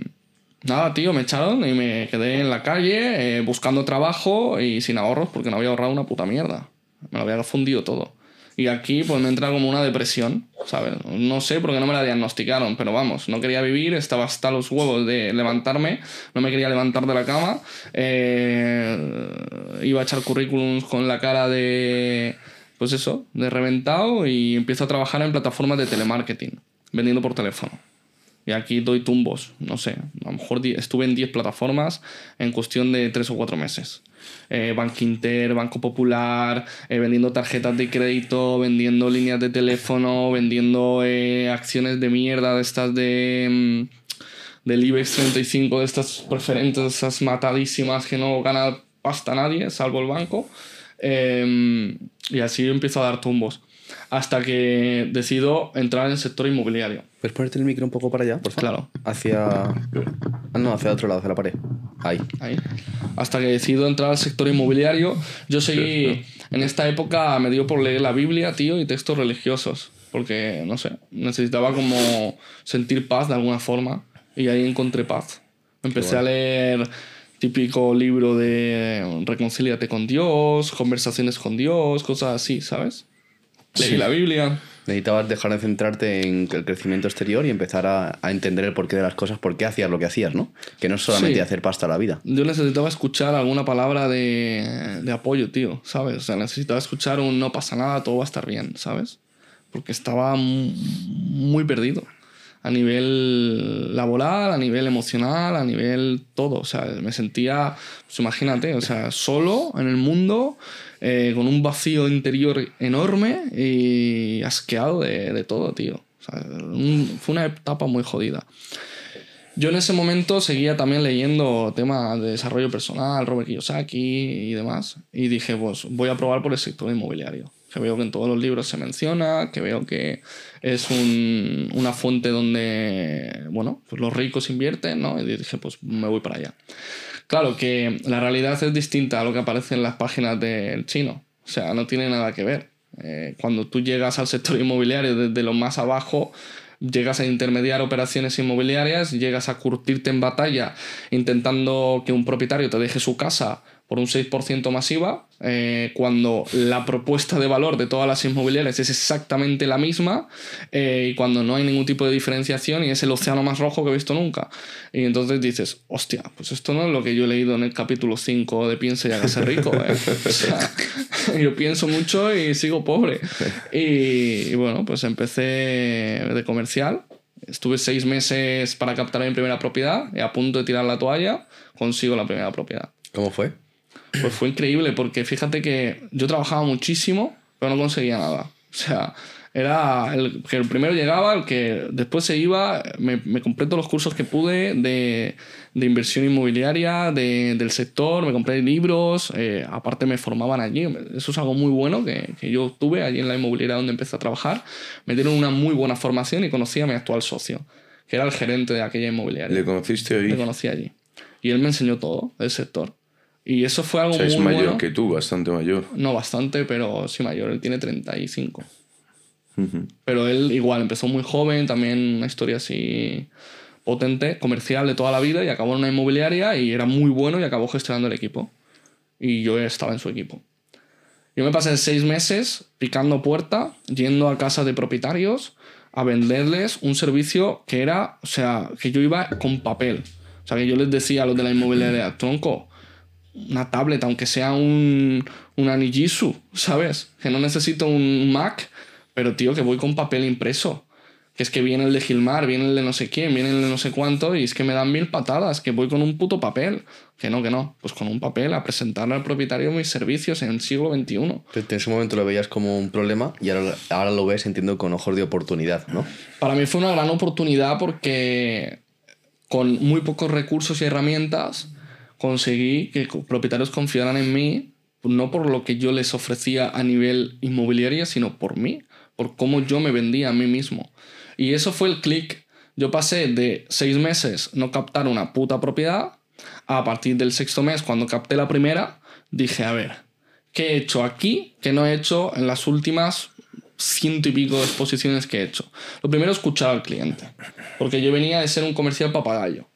Nada, tío, me echaron y me quedé en la calle eh, buscando trabajo y sin ahorros porque no había ahorrado una puta mierda. Me lo había fundido todo. Y aquí pues me entra como una depresión, ¿sabes? No sé por qué no me la diagnosticaron, pero vamos, no quería vivir, estaba hasta los huevos de levantarme, no me quería levantar de la cama, eh, iba a echar currículums con la cara de, pues eso, de reventado y empiezo a trabajar en plataformas de telemarketing, vendiendo por teléfono. Y aquí doy tumbos, no sé, a lo mejor estuve en 10 plataformas en cuestión de 3 o 4 meses. Eh, Banco Inter, Banco Popular, eh, vendiendo tarjetas de crédito, vendiendo líneas de teléfono, vendiendo eh, acciones de mierda de estas de... mm, del IBEX 35, de estas preferentes, esas matadísimas que no gana pasta nadie, salvo el banco. Eh, y así empiezo a dar tumbos. Hasta que decido entrar en el sector inmobiliario. ¿Puedes ponerte el micro un poco para allá, por favor? Claro. Hacia. Ah, no, hacia otro lado, hacia la pared. Ahí. Ahí. Hasta que decido entrar al sector inmobiliario, yo seguí, en esta época me dio por leer la Biblia, tío, y textos religiosos, porque, no sé, necesitaba como sentir paz de alguna forma, y ahí encontré paz. Empecé a leer típico libro de reconcíliate con Dios, conversaciones con Dios, cosas así, ¿sabes? Leí Sí. la Biblia. Necesitabas dejar de centrarte en el crecimiento exterior y empezar a, a entender el porqué de las cosas, por qué hacías lo que hacías, ¿no? Que no es solamente Sí. hacer pasta a la vida. Yo necesitaba escuchar alguna palabra de, de apoyo, tío, ¿sabes? O sea, necesitaba escuchar un no pasa nada, todo va a estar bien, ¿sabes? Porque estaba mu- muy perdido. A nivel laboral, a nivel emocional, a nivel todo. O sea, me sentía, pues imagínate, o sea, solo en el mundo, eh, con un vacío interior enorme y asqueado de, de todo, tío. O sea, un- fue una etapa muy jodida. Yo en ese momento seguía también leyendo temas de desarrollo personal, Robert Kiyosaki y demás. Y dije, pues voy a probar por el sector inmobiliario. Que veo que en todos los libros se menciona, que veo que es un- una fuente donde, bueno, pues los ricos invierten, ¿no? Y dije, pues me voy para allá. Claro que la realidad es distinta a lo que aparece en las páginas del chino. O sea, no tiene nada que ver. Eh, cuando tú llegas al sector inmobiliario desde lo más abajo, llegas a intermediar operaciones inmobiliarias, llegas a curtirte en batalla intentando que un propietario te deje su casa por un 6% masiva, eh, cuando la propuesta de valor de todas las inmobiliarias es exactamente la misma eh, y cuando no hay ningún tipo de diferenciación y es el océano más rojo que he visto nunca. Y entonces dices, hostia, pues esto no es lo que yo he leído en el capítulo 5 de Piense y hágase rico. ¿eh? O yo pienso mucho y sigo pobre. Y bueno, pues empecé de comercial. Estuve seis meses para captar mi primera propiedad y a punto de tirar la toalla consigo la primera propiedad. ¿Cómo fue? Pues fue increíble porque fíjate que yo trabajaba muchísimo, pero no conseguía nada. O sea, era el que el primero llegaba, el que después se iba, me, me compré todos los cursos que pude de, de inversión inmobiliaria, de- del sector, me compré libros, eh, aparte me formaban allí. Eso es algo muy bueno que, que yo tuve allí en la inmobiliaria donde empecé a trabajar. Me dieron una muy buena formación y conocí a mi actual socio, que era el gerente de aquella inmobiliaria. ¿Le conociste Le hoy? conocí allí. Y él me enseñó todo del sector. Y eso fue algo O sea, es muy mayor bueno. que tú, bastante mayor. No bastante, pero sí mayor. Él tiene 35. Ujú. Pero él igual empezó muy joven, también una historia así potente, comercial de toda la vida y acabó en una inmobiliaria y era muy bueno y acabó gestionando el equipo. Y yo estaba en su equipo. Yo me pasé seis meses picando puerta, yendo a casas de propietarios a venderles un servicio que era, o sea, que yo iba con papel. O sea, que yo les decía a los de la inmobiliaria, tronco, una tablet, aunque sea un, una Nijisu, ¿sabes? Que no necesito un Mac, pero tío, que voy con papel impreso. Que es que viene el de Gilmar, viene el de no sé quién, viene el de no sé cuánto, y es que me dan mil patadas, que voy con un puto papel. Que no, que no. Pues con un papel a presentarle al propietario mis servicios en el siglo XXI. En ese momento lo veías como un problema y ahora, ahora lo ves, entiendo, con ojos de oportunidad, ¿no? Para mí fue una gran oportunidad porque con muy pocos recursos y herramientas conseguí que propietarios confiaran en mí, no por lo que yo les ofrecía a nivel inmobiliaria, sino por mí, por cómo yo me vendía a mí mismo. Y eso fue el clic. Yo pasé de seis meses no captar una puta propiedad a partir del sexto mes, cuando capté la primera, dije, a ver, ¿qué he hecho aquí que no he hecho en las últimas ciento y pico exposiciones que he hecho? Lo primero, escuchar al cliente. Porque yo venía de ser un comercial papagayo.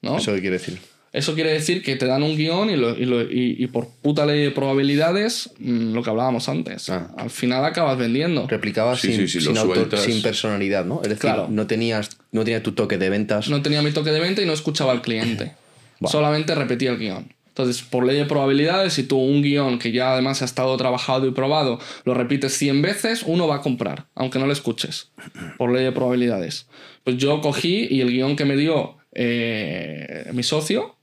¿no? ¿Eso qué quiere decir? Eso quiere decir que te dan un guion y, lo- y lo- y- y por puta ley de probabilidades, mm, lo que hablábamos antes, Ah. al final acabas vendiendo. Replicabas Sí, sin, sí, sí, lo sin, autor- sin personalidad, ¿no? Es decir, Claro. no, tenías, no tenías tu toque de ventas. No tenía mi toque de venta y no escuchaba al cliente. Solamente repetía el guion. Entonces, por ley de probabilidades, si tú un guion que ya además ha estado trabajado y probado, lo repites 100 veces, uno va a comprar, aunque no lo escuches, por ley de probabilidades. Pues yo cogí y el guion que me dio eh, mi socio,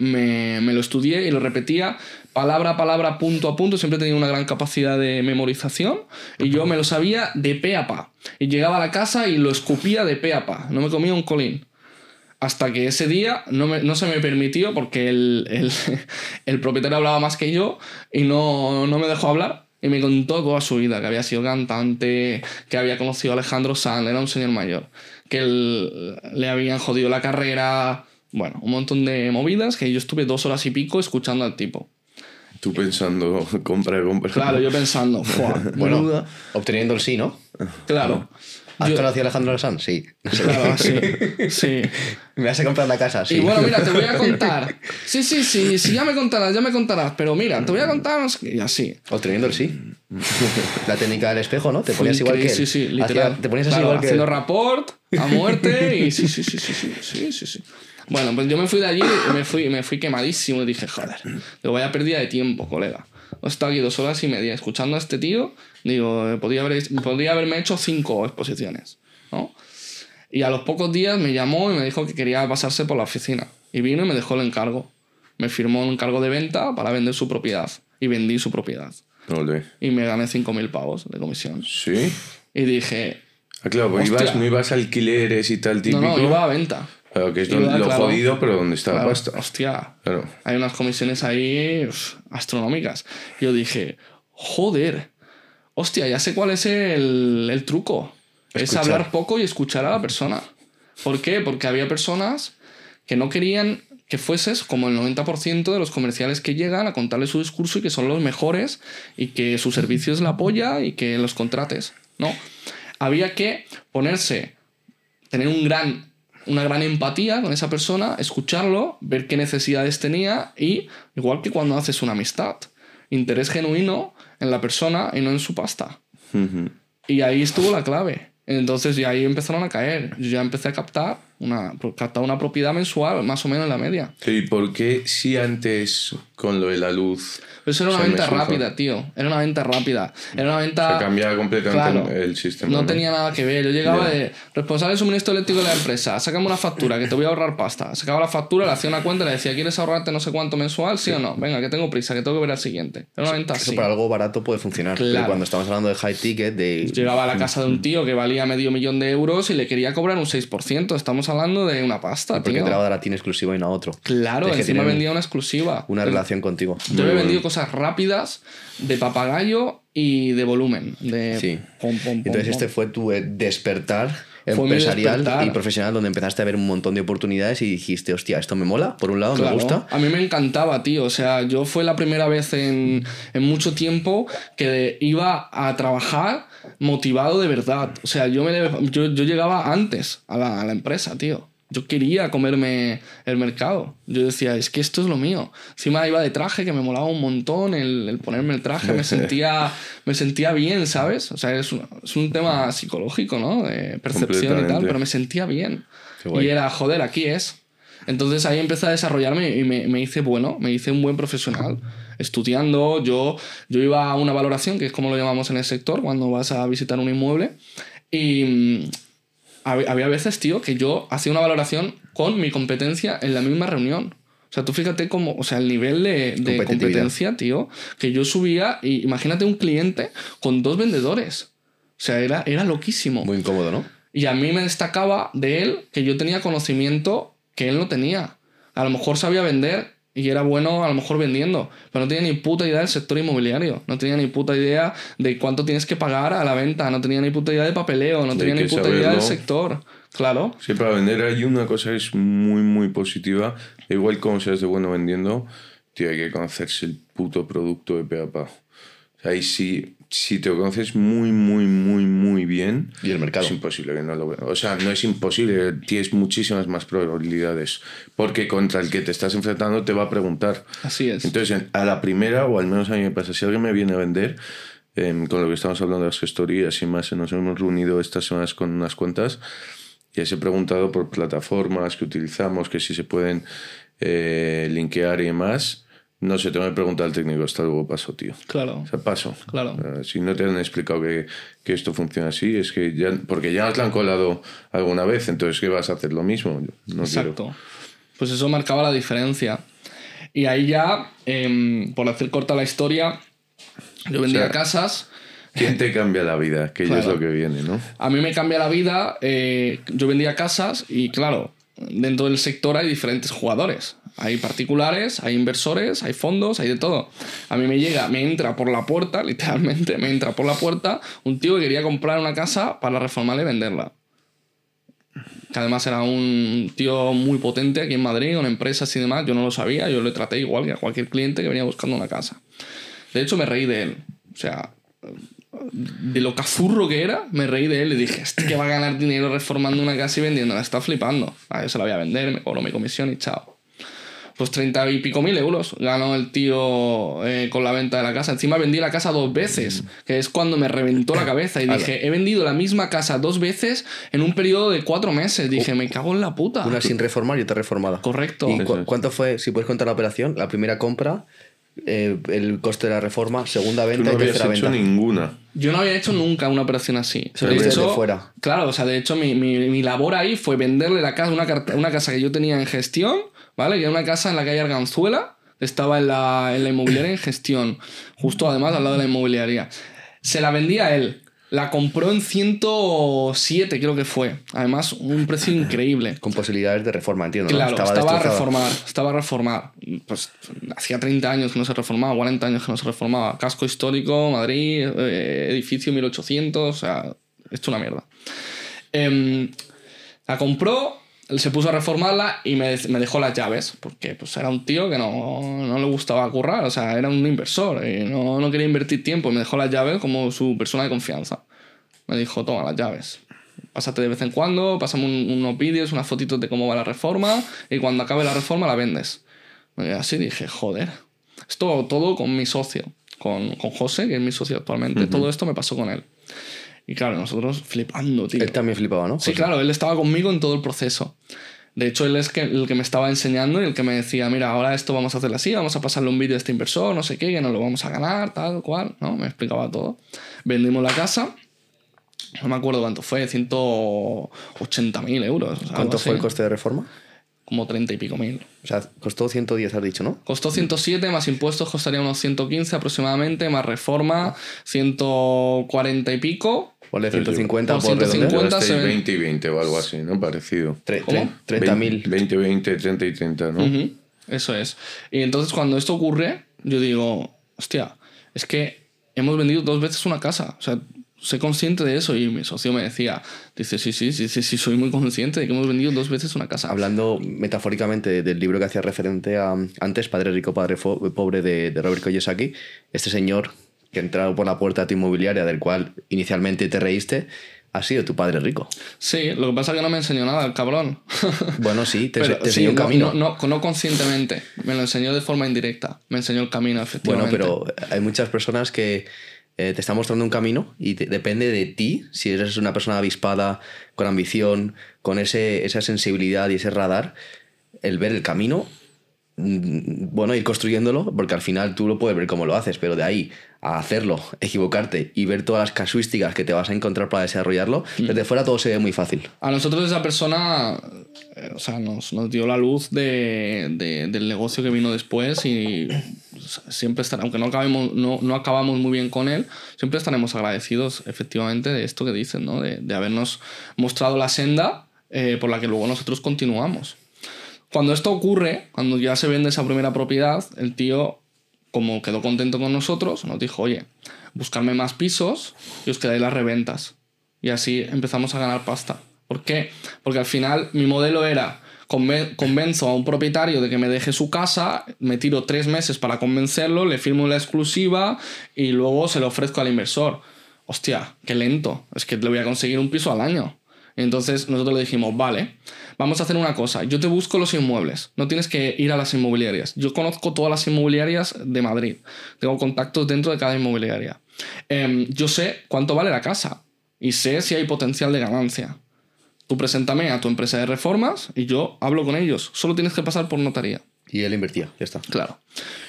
me, me lo estudié y lo repetía palabra a palabra, punto a punto. Siempre tenía una gran capacidad de memorización y yo me lo sabía de pe a pa. Y llegaba a la casa y lo escupía de pe a pa. No me comía un colín. Hasta que ese día no, me- no se me permitió porque el, el- el propietario hablaba más que yo y no, no me dejó hablar. Y me contó toda su vida, que había sido cantante, que había conocido a Alejandro Sanz, era un señor mayor, que le habían jodido la carrera, bueno, un montón de movidas que yo estuve dos horas y pico escuchando al tipo. Tú pensando, compra, compra. Claro, yo pensando, "Fua, Bueno, menuda". obteniendo el sí, ¿no? Claro. ¿Has Yo- conocido a Alejandro Sanz? Sí. Claro, sí. Sí. ¿Me vas a comprar la casa? Sí. Y bueno, mira, te voy a contar. Sí, sí, sí, sí, ya me contarás, ya me contarás. Pero mira, te voy a contar. Y así. O teniendo el sí. La técnica del espejo, ¿no? Te ponías igual que él. Sí, sí, Hacía- literal. te ponías así Claro, igual que haciendo él. rapport a muerte y sí, sí, sí, sí, sí, sí, sí, sí. Bueno, pues yo me fui de allí me fui, me fui quemadísimo y dije, joder, digo, vaya pérdida de tiempo, colega. He estado aquí dos horas y media escuchando a este tío, digo, eh, podría, haber, podría haberme hecho cinco exposiciones, ¿no? Y a los pocos días me llamó y me dijo que quería pasarse por la oficina. Y vino y me dejó el encargo. Me firmó un encargo de venta para vender su propiedad. Y vendí su propiedad. Ole. Y me gané 5.000 pavos de comisión. ¿Sí? Y dije, Ah, claro, pues ibas, no ibas a alquileres y tal típico. no, no, iba a venta. Claro, que es donde- lo claro. jodido, pero donde está la Claro, pasta. Hostia, Claro. hay unas comisiones ahí uf, astronómicas. Yo dije, joder, hostia, ya sé cuál es el, el truco. Es Escuchar. hablar poco y escuchar a la persona. ¿Por qué? Porque había personas que no querían que fueses como el 90% de los comerciales que llegan a contarle su discurso y que son los mejores y que su servicio es la polla y que los contrates. No. Había que ponerse, tener un gran, una gran empatía con esa persona, escucharlo, ver qué necesidades tenía y, igual que cuando haces una amistad, interés genuino en la persona y no en su pasta. Y ahí estuvo la clave. Entonces, y ahí empezaron a caer. Yo ya empecé a captar una, captar una propiedad mensual, más o menos en la media. ¿Y por qué si antes con lo de la luz Pero eso era una venta rápida, tío. Era una venta rápida. Era una venta. se cambiaba completamente Claro. el, sistema? No tenía nada que ver. Yo llegaba de responsable de suministro eléctrico de la empresa. Sácame una factura que te voy a ahorrar pasta. Sacaba la factura, le hacía una cuenta y le decía, ¿quieres ahorrarte no sé cuánto mensual? ¿Sí, o no? Venga, que tengo prisa, que tengo que ver al siguiente. Era una venta Eso así. para algo barato puede funcionar. Pero Claro. cuando estamos hablando de high ticket, de. Llegaba a la casa de un tío que valía medio millón de euros y le quería cobrar un 6%. Estamos hablando de una pasta, Porque tío. te la va a dar a ti en exclusiva y no a otro. Claro, que encima vendía una exclusiva. Una relación contigo. Yo he vendido cosas rápidas, de papagayo y de volumen. De Sí. pom, pom, pom, Entonces pom. este fue tu eh, despertar empresarial y profesional donde empezaste a ver un montón de oportunidades y dijiste, hostia, esto me mola, por un lado me gusta. A mí me encantaba, tío. O sea, yo fue la primera vez en, en mucho tiempo que iba a trabajar motivado de verdad. O sea, yo, me, yo, yo llegaba antes a la, a la empresa, tío. Yo quería comerme el mercado. Yo decía, es que esto es lo mío. Encima iba de traje, que me molaba un montón el, el ponerme el traje. Me sentía, me sentía bien, ¿sabes? O sea, es un, es un tema psicológico, ¿no? De percepción y tal, pero me sentía bien. Y era, joder, aquí es. Entonces ahí empecé a desarrollarme y me, me hice bueno, me hice un buen profesional. Estudiando, yo, yo iba a una valoración, que es como lo llamamos en el sector, cuando vas a visitar un inmueble. Y había veces, tío, que yo hacía una valoración con mi competencia en la misma reunión. O sea, tú fíjate cómo, o sea, el nivel de, de competencia, tío, que yo subía, y imagínate un cliente con dos vendedores. O sea, era, era loquísimo. Muy incómodo, ¿no? Y a mí me destacaba de él que yo tenía conocimiento que él no tenía. A lo mejor sabía vender y era bueno a lo mejor vendiendo, pero no tenía ni puta idea del sector inmobiliario, no tenía ni puta idea de cuánto tienes que pagar a la venta, no tenía ni puta idea de papeleo, no tenía ni puta idea del sector. Claro. Sí, para vender hay una cosa que es muy, muy positiva. Igual como seas de bueno vendiendo, tío, hay que conocerse el puto producto de pe a pa. O sea, ahí sí, si te conoces muy, muy, muy, muy bien, Y el mercado. es imposible que no lo. O sea, no es imposible, tienes muchísimas más probabilidades. Porque contra el que te estás enfrentando te va a preguntar. Así es. Entonces, a la primera, o al menos a mí me pasa, si alguien me viene a vender, em, con lo que estamos hablando de las gestorías y más, nos hemos reunido estas semanas con unas cuentas y les he preguntado por plataformas que utilizamos, que si se pueden eh, linkear y demás. No sé, tengo que preguntar al técnico, hasta luego paso, tío. Claro. O sea, paso. Claro. Eh, si no te han explicado que, que esto funciona así, es que ya. Porque ya nos la han colado alguna vez, entonces, ¿qué vas a hacer lo mismo? Yo no quiero. Exacto. Pues eso marcaba la diferencia. Y ahí ya, em, por hacer corta la historia, yo vendía O sea, casas. ¿Quién te cambia la vida? Que ya es Claro. lo que viene, ¿no? A mí me cambia la vida. eh, yo vendía casas y, claro, dentro del sector hay diferentes jugadores. Hay particulares, hay inversores, hay fondos, hay de todo. A mí me llega, me entra por la puerta, literalmente, me entra por la puerta un tío que quería comprar una casa para reformarla y venderla. Que además era un tío muy potente aquí en Madrid, con empresas y demás. Yo no lo sabía, yo le traté igual que a cualquier cliente que venía buscando una casa. De hecho, me reí de él. O sea, de lo cazurro que era, me reí de él y dije, este que va a ganar dinero reformando una casa y vendiéndola, está flipando. Ah, yo se la voy a vender, me cobro mi comisión y chao. Pues treinta y pico mil euros ganó el tío eh, con la venta de la casa. Encima vendí la casa dos veces, que es cuando me reventó la cabeza. Y dije, he vendido la misma casa dos veces en un periodo de cuatro meses. Dije, me cago en la puta. Una sin reformar y otra reformada. Correcto. ¿Y cu- cuánto fue, si puedes contar la operación? La primera compra, eh, el coste de la reforma, segunda Tú venta no y tercera hecho venta. ninguna. Yo no había hecho nunca una operación así. Se de fuera. Claro, o sea, de hecho, mi, mi, mi labor ahí fue venderle la casa, una, carta- una casa que yo tenía en gestión, ¿vale? Que era una casa en la calle Arganzuela, estaba en la, en la inmobiliaria en gestión, justo además al lado de la inmobiliaria. Se la vendía a él. La compró en 107, creo que fue. Además, un precio increíble. Con posibilidades de reforma, entiendo. ¿no? Claro, estaba, a reformar, estaba a reformar. Pues hacía 30 años que no se reformaba, 40 años que no se reformaba. Casco histórico, Madrid, eh, edificio 1800, o sea, esto una mierda. Em, la compró, se puso a reformarla y me, me dejó las llaves, porque pues era un tío que no, no le gustaba currar, o sea, era un inversor y no, no quería invertir tiempo, me dejó las llaves como su persona de confianza. Me dijo, toma las llaves. Pásate de vez en cuando, pásame un- unos vídeos, unas fotitos de cómo va la reforma y cuando acabe la reforma la vendes. Y así dije, joder. Esto todo con mi socio, con, con José, que es mi socio actualmente. Todo esto me pasó con él. Y claro, nosotros flipando, tío. Él también flipaba, ¿no? Sí, José? claro, él estaba conmigo en todo el proceso. De hecho, él es que, el que me estaba enseñando y el que me decía, mira, ahora esto vamos a hacerlo así, vamos a pasarle un vídeo a este inversor, no sé qué, que nos lo vamos a ganar, tal, cual, ¿no? Me explicaba todo. Vendimos la casa, no me acuerdo cuánto fue, 180.000 euros. ¿Cuánto fue el coste de reforma? Como 30 y pico mil. O sea, costó 110, has dicho, ¿no? Costó 107, más impuestos costaría unos 115 aproximadamente, más reforma 140 y pico. Ponle 150 Por por redondear. 150. Pero se estáis ven- 20 y 20 o algo así, ¿no? Parecido. Tre- ¿Cómo? tre- 30.000. 20, 20, 30 y 30, ¿no? Ujú, Eso es. Y entonces cuando esto ocurre, yo digo, hostia, es que hemos vendido dos veces una casa. O sea, soy consciente de eso. Y mi socio me decía, dice, sí, sí, sí, sí, sí, soy muy consciente de que hemos vendido dos veces una casa. Hablando metafóricamente del libro que hacía referente a antes, Padre Rico, Padre Fo- Pobre de, de Robert Kiyosaki, este señor que ha entrado por la puerta de tu inmobiliaria, del cual inicialmente te reíste, ha sido tu padre rico. Sí, lo que pasa es que no me enseñó nada, el cabrón. Bueno, sí, te, Pero te sí, enseñó un no- camino. No, no, no conscientemente, me lo enseñó de forma indirecta. Me enseñó el camino, Bueno, efectivamente. pero hay muchas personas que eh, te están mostrando un camino y te- depende de ti, si eres una persona avispada, con ambición, con ese, esa sensibilidad y ese radar, el ver el camino, mm, bueno, ir construyéndolo, porque al final tú lo puedes ver cómo lo haces, pero de ahí a hacerlo, equivocarte y ver todas las casuísticas que te vas a encontrar para desarrollarlo, Mm. desde fuera todo se ve muy fácil. A nosotros esa persona eh, o sea, nos, nos dio la luz de, de- del negocio que vino después y siempre estar, aunque no, acabemos, no, no acabamos muy bien con él, siempre estaremos agradecidos efectivamente de esto que dicen, ¿no? de, de habernos mostrado la senda eh, por la que luego nosotros continuamos. Cuando esto ocurre, cuando ya se vende esa primera propiedad, el tío, como quedó contento con nosotros, nos dijo, oye, buscarme más pisos y os quedáis las reventas. Y así empezamos a ganar pasta. ¿Por qué? Porque al final mi modelo era, conven- convenzo a un propietario de que me deje su casa, me tiro tres meses para convencerlo, le firmo la exclusiva y luego se lo ofrezco al inversor. Hostia, qué lento. Es que le voy a conseguir un piso al año. Entonces nosotros le dijimos, vale, vamos a hacer una cosa, yo te busco los inmuebles, no tienes que ir a las inmobiliarias. Yo conozco todas las inmobiliarias de Madrid, tengo contactos dentro de cada inmobiliaria. Em, yo sé cuánto vale la casa y sé si hay potencial de ganancia. Tú preséntame a tu empresa de reformas y yo hablo con ellos. Solo tienes que pasar por notaría. Y él invertía, ya está. Claro.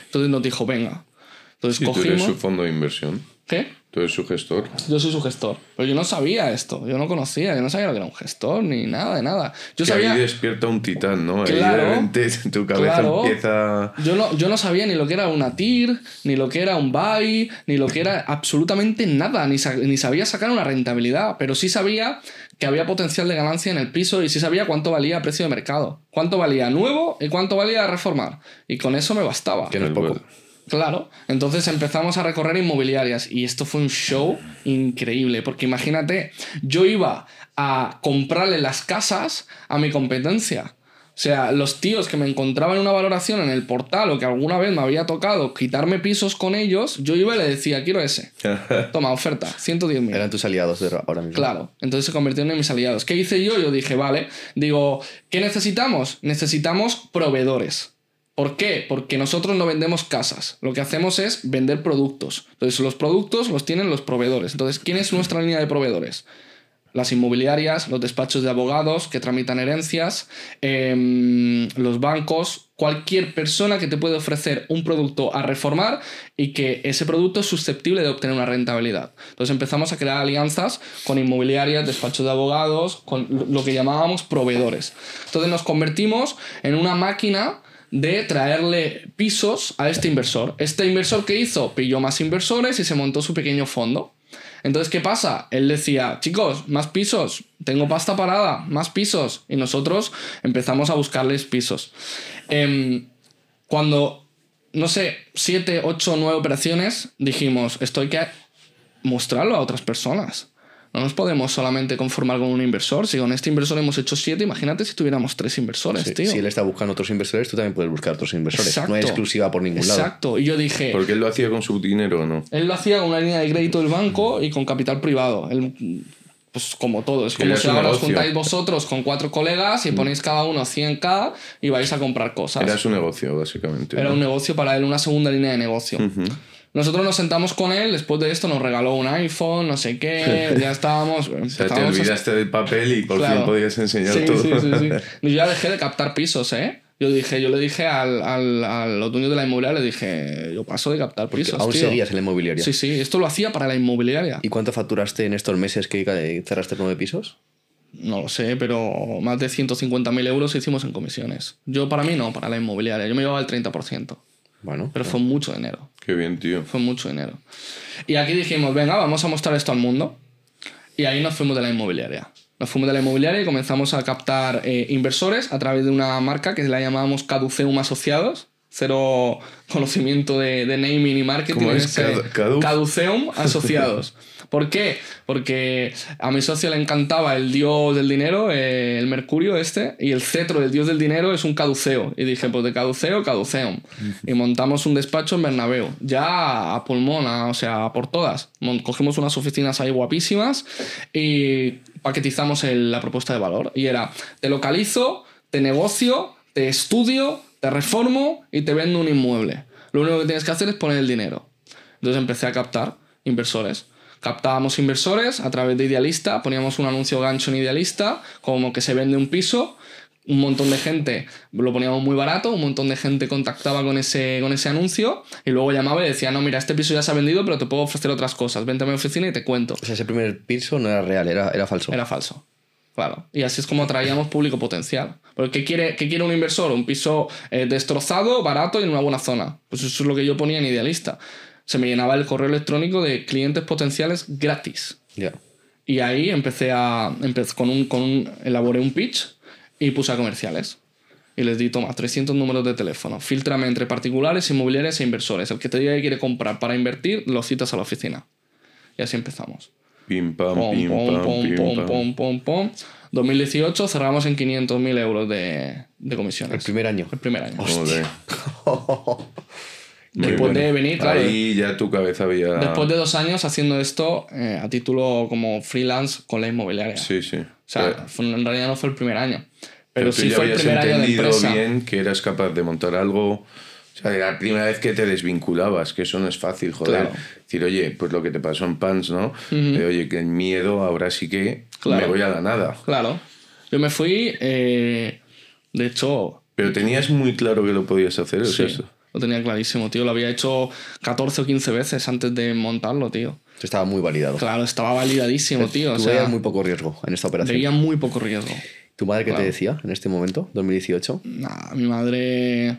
Entonces nos dijo, venga. Entonces Y tú eres cogimos... su fondo de inversión. ¿Qué? Tú eres su gestor. Yo soy su gestor. Pero yo no sabía esto. Yo no conocía. Yo no sabía lo que era un gestor ni nada de nada. Yo que sabía... ahí despierta un titán, ¿no? Ahí Claro. de repente tu cabeza Claro. empieza... Yo no, yo no sabía ni lo que era una TIR, ni lo que era un buy, ni lo que era absolutamente nada, ni, sa- ni sabía sacar una rentabilidad, pero sí sabía que había potencial de ganancia en el piso y sí sabía cuánto valía a precio de mercado, cuánto valía nuevo y cuánto valía reformar. Y con eso me bastaba. Que no es poco. Claro, entonces empezamos a recorrer inmobiliarias y esto fue un show increíble, porque imagínate, yo iba a comprarle las casas a mi competencia. O sea, los tíos que me encontraban una valoración en el portal o que alguna vez me había tocado quitarme pisos con ellos, yo iba y le decía, quiero ese. Toma, oferta, 110.000. Eran tus aliados de ahora mismo. Claro, entonces se convirtieron en mis aliados. ¿Qué hice yo? Yo dije, vale, digo, ¿qué necesitamos? Necesitamos proveedores. ¿Por qué? Porque nosotros no vendemos casas. Lo que hacemos es vender productos. Entonces, los productos los tienen los proveedores. Entonces, ¿quién es nuestra línea de proveedores? Las inmobiliarias, los despachos de abogados que tramitan herencias, em, los bancos, cualquier persona que te puede ofrecer un producto a reformar y que ese producto es susceptible de obtener una rentabilidad. Entonces empezamos a crear alianzas con inmobiliarias, despachos de abogados, con lo que llamábamos proveedores. Entonces nos convertimos en una máquina de traerle pisos a este inversor. Este inversor que hizo pilló más inversores y se montó su pequeño fondo. Entonces, ¿qué pasa? Él decía, chicos, más pisos, tengo pasta parada, más pisos. Y nosotros empezamos a buscarles pisos. Em, cuando, no sé, siete, ocho, nueve operaciones, dijimos, esto hay que mostrarlo a otras personas. No nos podemos solamente conformar con un inversor. Si con este inversor hemos hecho siete, imagínate si tuviéramos tres inversores, Sí, tío. Si él está buscando otros inversores, tú también puedes buscar otros inversores. No Exacto. es exclusiva por ningún lado. Exacto. Y yo dije, Porque él lo hacía con su dinero o no. él lo hacía con una línea de crédito del banco y con capital privado. Él, pues como todo. Es como si ahora os juntáis vosotros con cuatro colegas y ponéis cada uno 100k y vais a comprar cosas. Era su negocio, básicamente. Era ¿no? un negocio para él, una segunda línea de negocio. Nosotros nos sentamos con él, después de esto nos regaló un iPhone, no sé qué, ya estábamos... O sea, te a- olvidaste del papel y por Claro. fin podías enseñar Sí, todo. sí, sí, sí. Yo ya dejé de captar pisos, ¿eh? Yo dije, yo le dije al, al, a los dueños de la inmobiliaria, le dije, yo paso de captar pisos. Aún tío. seguías en la inmobiliaria. Sí, sí, esto lo hacía para la inmobiliaria. ¿Y cuánto facturaste en estos meses que cerraste nueve pisos? No lo sé, pero más de 150.000 euros hicimos en comisiones. Yo para mí no, para la inmobiliaria. Yo me llevaba el 30%. Bueno, Pero fue mucho dinero. Qué bien, tío. Fue mucho dinero. Y aquí dijimos, venga, vamos a mostrar esto al mundo. Y ahí nos fuimos de la inmobiliaria. Nos fuimos de la inmobiliaria y comenzamos a captar eh, inversores a través de una marca que la llamábamos Caduceum Asociados. Cero conocimiento de, de naming y marketing. ¿Cómo es? ese- Cadu- Caduceum Asociados. ¿Por qué? Porque a mi socio le encantaba el dios del dinero, eh, el Mercurio este, y el cetro del dios del dinero es un caduceo. Y dije, pues de caduceo, caduceum. Y montamos un despacho en Bernabéu, ya a pulmón, a- o sea, a por todas. Cogimos unas oficinas ahí guapísimas y paquetizamos el- la propuesta de valor. Y era, te localizo, te negocio, te estudio, te reformo y te vendo un inmueble. Lo único que tienes que hacer es poner el dinero. Entonces empecé a captar inversores. Captábamos inversores a través de Idealista, poníamos un anuncio gancho en Idealista, como que se vende un piso, un montón de gente lo poníamos muy barato, un montón de gente contactaba con ese, con ese anuncio y luego llamaba y decía, no, mira, este piso ya se ha vendido, pero te puedo ofrecer otras cosas, vente a mi oficina y te cuento. o sea, ese primer piso no era real, era, era falso. Era falso. Claro. Y así es como atraíamos público potencial. Porque ¿qué quiere, qué quiere un inversor? Un piso eh, destrozado, barato y en una buena zona. Pues eso es lo que yo ponía en Idealista. Se me llenaba el correo electrónico de clientes potenciales gratis. Ya. Y ahí empecé a. empecé con un, con un- elaboré un pitch y puse a comerciales. Y les di, toma, 300 números de teléfono. Filtrame entre particulares, inmobiliarias e inversores. El que te diga que quiere comprar para invertir, lo citas a la oficina. Y así empezamos. Pim, pam, Pom, pim, pom, pam, pom, pim, pom, pam. pom, pom, pom. 2018 cerramos en 500.000 euros de, de comisiones. El primer año. El primer año. Joder. Muy Después de venir, claro. Ahí ya tu cabeza había. Después de dos años haciendo esto eh, a título como freelance con la inmobiliaria. Sí, sí. O sea, fue- en realidad no fue el primer año. Pero, tú sí ya fue el habías primer año de entendido empresa. bien que eras capaz de montar algo. O sea, era la primera vez que te desvinculabas, que eso no es fácil, joder. Claro. Decir, oye, pues lo que te pasó en Pants, ¿no? De, oye, que el miedo ahora sí que Claro. me voy a la nada. Claro. Yo me fui, eh, de hecho, Pero tenías muy claro que lo podías hacer, ¿es sí, eso? Lo tenía clarísimo, tío. Lo había hecho 14 o 15 veces antes de montarlo, tío. Estaba muy validado. Claro, estaba validadísimo, tío. O sea, muy poco riesgo en esta operación. veía muy poco riesgo. ¿Tu madre qué te decía en este momento, 2018? Nah, mi madre.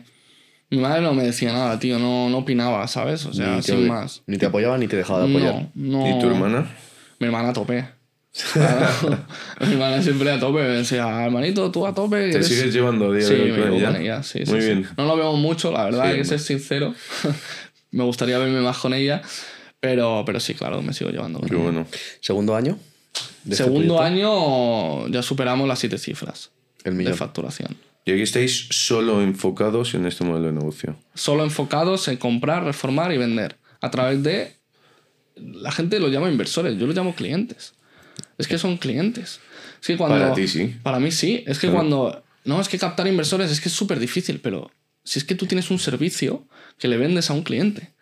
Mi madre no me decía nada, tío. No, no opinaba, ¿sabes? O sea, ni, te, sin más. ni te apoyaba ni te dejaba de apoyar. No, no. ¿Y tu hermana? Mi hermana. Claro. mi hermana siempre a tope. Me decía, hermanito, tú a tope. ¿Te eres-". sigues llevando a día Sí, de hoy me con ella? sí, sí, Muy sí. bien. No lo vemos mucho, la verdad, Sí, hay que ser sincero. me gustaría verme más con ella, pero, pero sí, claro, me sigo llevando Qué bueno. ¿Segundo año? de este Segundo proyecto? año ya superamos las siete cifras El de millón. facturación. Y aquí estáis solo enfocados en este modelo de negocio. Solo enfocados en comprar, reformar y vender. A través de. La gente lo llama inversores, yo lo llamo clientes. Es que son clientes. Es que cuando, Para ti sí. Para mí sí. Es que cuando. No, es que captar inversores es que es súper difícil, pero si es que tú tienes un servicio que le vendes a un cliente.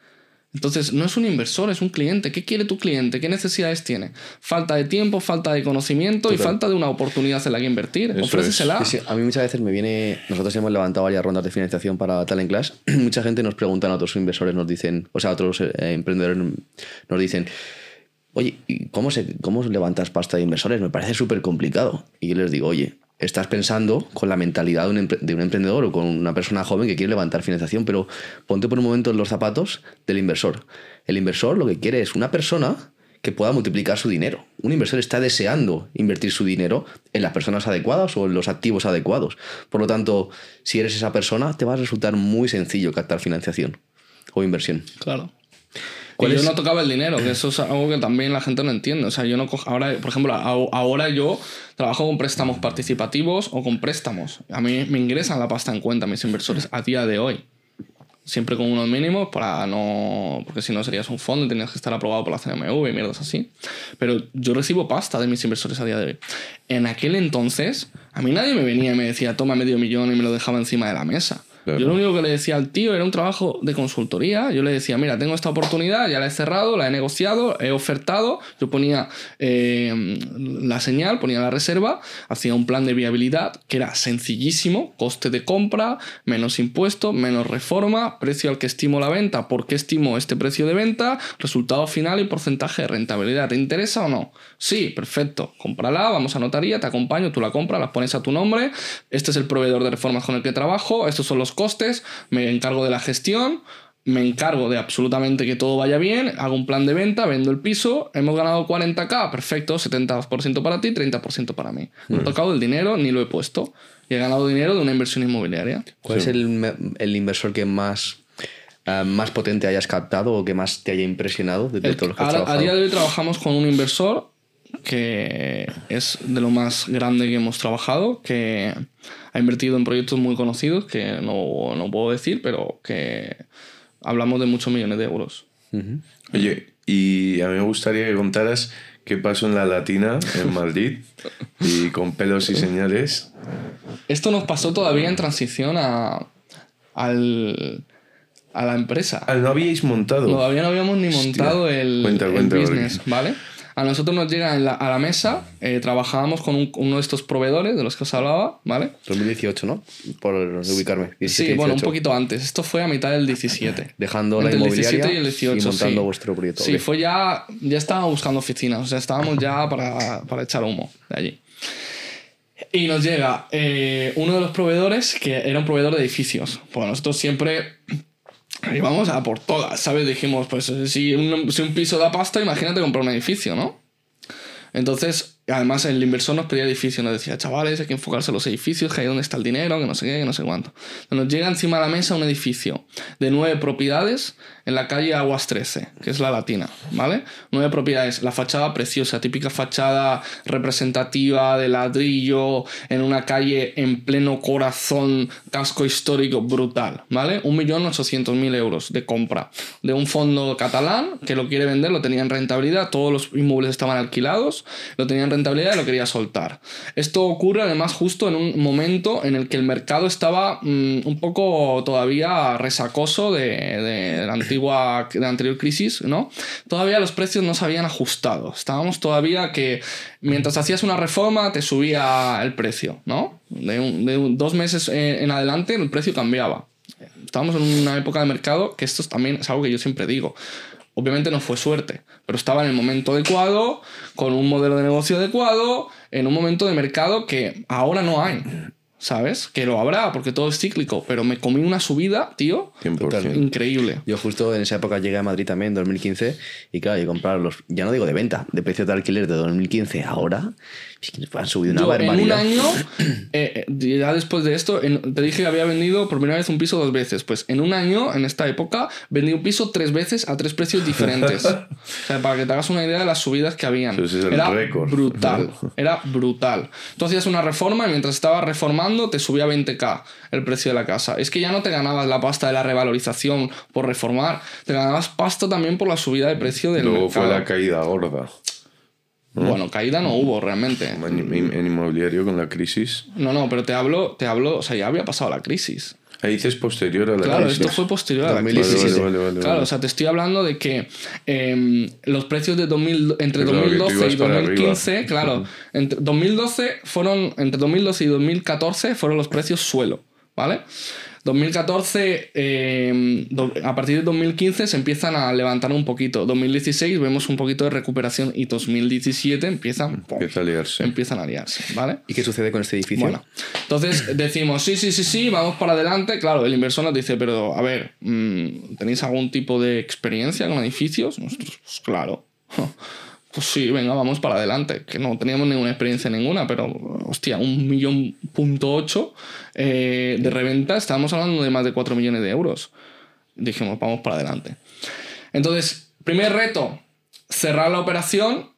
Entonces, no es un inversor, es un cliente. ¿Qué quiere tu cliente? ¿Qué necesidades tiene? Falta de tiempo, falta de conocimiento y falta de una oportunidad en la que invertir. Eso Ofrécesela. Sí, sí, a mí muchas veces me viene. Nosotros hemos levantado varias rondas de financiación para Talent Class. Mucha gente nos pregunta, a otros inversores nos dicen, o sea, otros eh, emprendedores nos dicen, oye, ¿y cómo, se, ¿cómo levantas pasta de inversores? Me parece súper complicado. Y yo les digo, oye, estás pensando con la mentalidad de un, de un emprendedor o con una persona joven que quiere levantar financiación, pero ponte por un momento en los zapatos del inversor. El inversor lo que quiere es una persona que pueda multiplicar su dinero. Un inversor está deseando invertir su dinero en las personas adecuadas o en los activos adecuados. Por lo tanto, si eres esa persona, te va a resultar muy sencillo captar financiación o inversión. Claro. ¿Cuál Y yo es? no tocaba el dinero, que eso es algo que también la gente no entiende. O sea, yo no cojo. Ahora, por ejemplo, ahora yo trabajo con préstamos participativos o con préstamos. A mí me ingresan la pasta en cuenta mis inversores a día de hoy. Siempre con unos mínimos para no. Porque si no serías un fondo y tenías que estar aprobado por la CNMV y mierdas así. Pero yo recibo pasta de mis inversores a día de hoy. En aquel entonces, a mí nadie me venía y me decía, toma medio millón y me lo dejaba encima de la mesa. Yo lo único que le decía al tío era un trabajo de consultoría. Yo le decía, mira, tengo esta oportunidad, ya la he cerrado, la he negociado, he ofertado. Yo ponía eh, la señal, ponía la reserva, hacía un plan de viabilidad que era sencillísimo: coste de compra, menos impuesto, menos reforma, precio al que estimo la venta, por qué estimo este precio de venta, resultado final y porcentaje de rentabilidad. ¿Te interesa o no? Sí, perfecto. Cómprala, vamos a notaría, te acompaño, tú la compras, la pones a tu nombre. Este es el proveedor de reformas con el que trabajo, estos son los costes, me encargo de la gestión. Me encargo de absolutamente que todo vaya bien, hago un plan de venta, vendo el piso, hemos ganado 40k, perfecto, 70% para ti, 30% para mí. No he tocado el dinero ni lo he puesto. Y he ganado dinero de una inversión inmobiliaria. ¿Cuál es el, el inversor que más, eh, más potente hayas captado o que más te haya impresionado de El- todos los que has ahora, a día de hoy trabajamos con un inversor que es de lo más grande que hemos trabajado, que ha invertido en proyectos muy conocidos, que no, no puedo decir, pero que hablamos de muchos millones de euros. Oye, y a mí me gustaría que contaras qué pasó en la Latina, en Madrid, y con pelos y señales. Esto nos pasó todavía en transición a, al, a la empresa. Ah, no habíais montado. Todavía no habíamos ni Hostia. montado el, Cuenta, el cuenta, business, porque- ¿vale? A nosotros nos llega en la- a la mesa, eh, trabajábamos con un- uno de estos proveedores de los que os hablaba, ¿vale? 2018, ¿no? Por ubicarme. 17, sí, bueno, un 18. poquito antes. Esto fue a mitad del 17. Dejando la Entre el inmobiliaria 17 y el 18, montando sí. vuestro proyecto. Sí, fue ya, ya estábamos buscando oficinas, o sea, estábamos ya para, para echar humo de allí. Y nos llega eh, uno de los proveedores que era un proveedor de edificios. Pues nosotros siempre íbamos a por todas, ¿sabes? Dijimos, pues si un, si un piso da pasta, imagínate comprar un edificio, ¿no? Entonces, además el inversor nos pedía edificios, nos decía, chavales, hay que enfocarse en los edificios, que ahí donde está el dinero, que no sé qué, que no sé cuánto. Nos llega encima de la mesa un edificio de nueve propiedades en la calle Aguas 13, que es la latina, ¿vale? Nueve propiedades, la fachada preciosa, típica fachada representativa de ladrillo en una calle en pleno corazón, casco histórico brutal, ¿vale? 1.800.000 euros de compra de un fondo catalán que lo quiere vender, lo tenía en rentabilidad, todos los inmuebles estaban alquilados, lo tenía en rentabilidad y lo quería soltar. Esto ocurre además justo en un momento en el que el mercado estaba mm, un poco todavía resacoso de, la antigua, de la anterior crisis, ¿no? Todavía los precios no se habían ajustado. Estábamos todavía que mientras hacías una reforma te subía el precio, ¿no? De, dos meses eh, en adelante el precio cambiaba. Estábamos en una época de mercado que esto es también es algo que yo siempre digo. Obviamente no fue suerte, pero estaba en el momento adecuado, con un modelo de negocio adecuado, en un momento de mercado que ahora no hay. ¿Sabes? Que lo habrá, porque todo es cíclico, pero me comí una subida, tío, 100%. increíble. Yo justo en esa época llegué a Madrid también, en 2015, y claro, y comprar los, ya no digo de venta, de precio de alquiler de 2015 ahora, han subido una Yo en un barbaridad. año, eh, eh, ya después de esto, en- te dije que había vendido por primera vez un piso dos veces. Pues en un año, en esta época, vendí un piso tres veces a tres precios diferentes. o sea, para que te hagas una idea de las subidas que habían. Ese es el era récord. brutal. Era brutal. Tú hacías una reforma y mientras estabas reformando, te subía 20k el precio de la casa. Es que ya no te ganabas la pasta de la revalorización por reformar, te ganabas pasta también por la subida de precio del Luego fue la caída gorda. Bueno, caída no hubo realmente. En, inmobiliario con la crisis. No, no, pero te hablo, te hablo, o sea, ya había pasado la crisis. Ahí dices posterior a la Claro, crisis. esto fue posterior a la 2017. crisis. Vale, vale, vale, Claro, o sea, te estoy hablando de que em, los precios de 2000, entre Claro, que tú 2012 ibas y para 2015, claro, entre 2012 fueron, entre 2012 y 2014 fueron los precios suelo, ¿vale? 2014, em, do- a partir de 2015 se empiezan a levantar un poquito. 2016 vemos un poquito de recuperación y 2017 empiezan, a liarse. empiezan a liarse, ¿vale? ¿Y qué sucede con este edificio? Bueno, entonces decimos, sí, sí, sí, sí, vamos para adelante. Claro, el inversor nos dice, pero a ver, mm, ¿tenéis algún tipo de experiencia con edificios? Nosotros, pues claro. Pues sí, venga, vamos para adelante. Que no teníamos ninguna experiencia ninguna, pero hostia, un millón punto ocho eh, de reventa, estábamos hablando de más de 4 millones de euros. Dijimos, vamos para adelante. Entonces, primer reto, cerrar la operación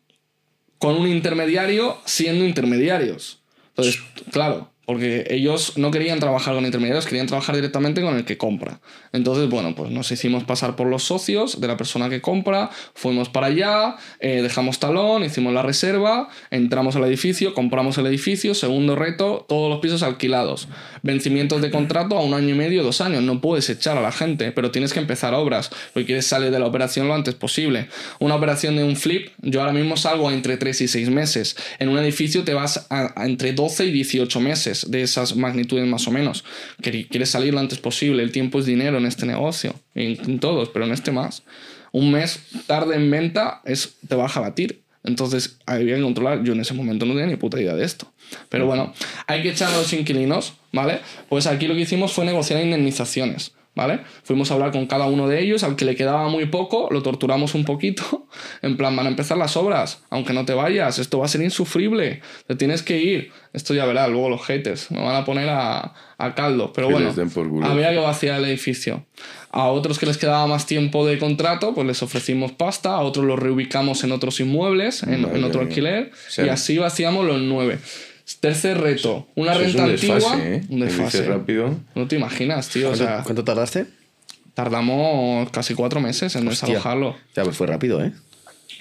con un intermediario siendo intermediarios. Entonces, claro, porque ellos no querían trabajar con intermediarios, querían trabajar directamente con el que compra. Entonces, bueno, pues nos hicimos pasar por los socios de la persona que compra, fuimos para allá, eh, dejamos talón, hicimos la reserva, entramos al edificio, compramos el edificio, segundo reto, todos los pisos alquilados. Vencimientos de contrato a un año y medio, dos años. No puedes echar a la gente, pero tienes que empezar obras, porque quieres salir de la operación lo antes posible. Una operación de un flip, yo ahora mismo salgo entre 3 y 6 meses. En un edificio te vas a, entre 12 y 18 meses de esas magnitudes más o menos. Quieres salir lo antes posible. El tiempo es dinero en este negocio, en, todos, pero en este más. Un mes tarde en venta es, te va a batir. Entonces había que controlar. Yo en ese momento no tenía ni puta idea de esto. Pero bueno, hay que echar a los inquilinos, ¿vale? Pues aquí lo que hicimos fue negociar indemnizaciones. ¿Vale? Fuimos a hablar con cada uno de ellos, al que le quedaba muy poco, lo torturamos un poquito, en plan, van a empezar las obras, aunque no te vayas, esto va a ser insufrible, te tienes que ir, esto ya verás, luego los haters, me van a poner a, a caldo, pero Que bueno, había que vaciar el edificio. A otros que les quedaba más tiempo de contrato, pues les ofrecimos pasta, a otros los reubicamos en otros inmuebles, en, otro alquiler, y así vaciamos los nueve. Tercer reto, una Eso es renta un desfase, antigua. ¿eh? Un dices desfase. rápido. No te imaginas, tío. O ¿Cuánto, sea, cuánto tardaste? tardamos casi cuatro meses en Hostia. desalojarlo. Ya, pues fue rápido, ¿eh?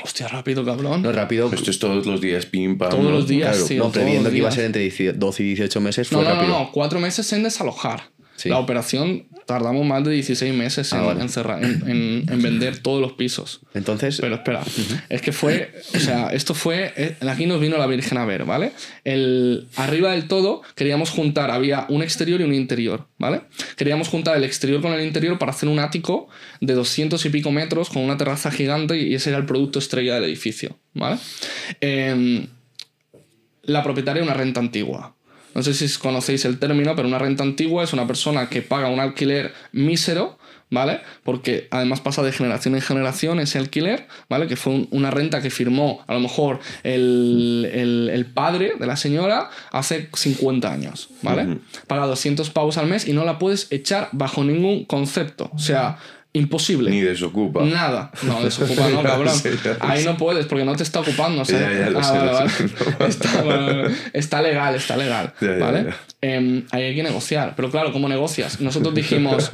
Hostia, rápido, cabrón. No es rápido. Esto es todos los días, pim, pam. Todos ¿no? los días, claro, tío, no, previendo que iba a ser entre 18 12 y 18 meses, No, fue no, no, rápido. no, cuatro meses en desalojar. Sí. La operación tardamos más de 16 meses en, Ah, vale. en cerrar- en- en- en vender todos los pisos. Entonces, Pero espera, es que fue, o sea, esto fue, eh, aquí nos vino la Virgen a ver, ¿vale? El, arriba del todo queríamos juntar, había un exterior y un interior, ¿vale? Queríamos juntar el exterior con el interior para hacer un ático de 200 y pico metros con una terraza gigante y ese era el producto estrella del edificio, ¿vale? Em, la propietaria una renta antigua. No sé si conocéis el término, pero una renta antigua es una persona que paga un alquiler mísero, ¿vale? Porque además pasa de generación en generación ese alquiler, ¿vale? Que fue un- una renta que firmó a lo mejor el, el- el padre de la señora hace 50 años, ¿vale? Paga 200 pavos al mes y no la puedes echar bajo ningún concepto. O sea, imposible. Ni desocupa. Nada. No, desocupa no, cabrón. Sí, Ahí no puedes porque no te está ocupando. ¿sabes? Ya, ya lo Ah, sé, vale, lo vale. sé. Está, legal, está legal. Ya, ¿Vale? Em, ahí hay que negociar. Pero claro, ¿cómo negocias? Nosotros dijimos,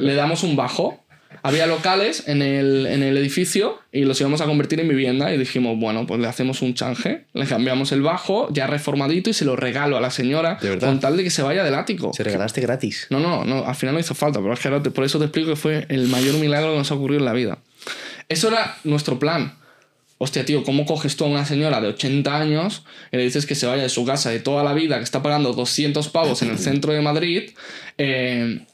le damos un bajo. Había locales en el, en el edificio y los íbamos a convertir en vivienda y dijimos, bueno, pues le hacemos un change, le cambiamos el bajo, ya reformadito y se lo regalo a la señora ¿De con tal de que se vaya del ático. se regalaste gratis. No, no, no, al final no hizo falta, pero es que por eso te explico que fue el mayor milagro que nos ha ocurrido en la vida. Eso era nuestro plan. Hostia, tío, ¿cómo coges tú a una señora de 80 años y le dices que se vaya de su casa de toda la vida, que está pagando 200 pavos en el centro de Madrid? Eh,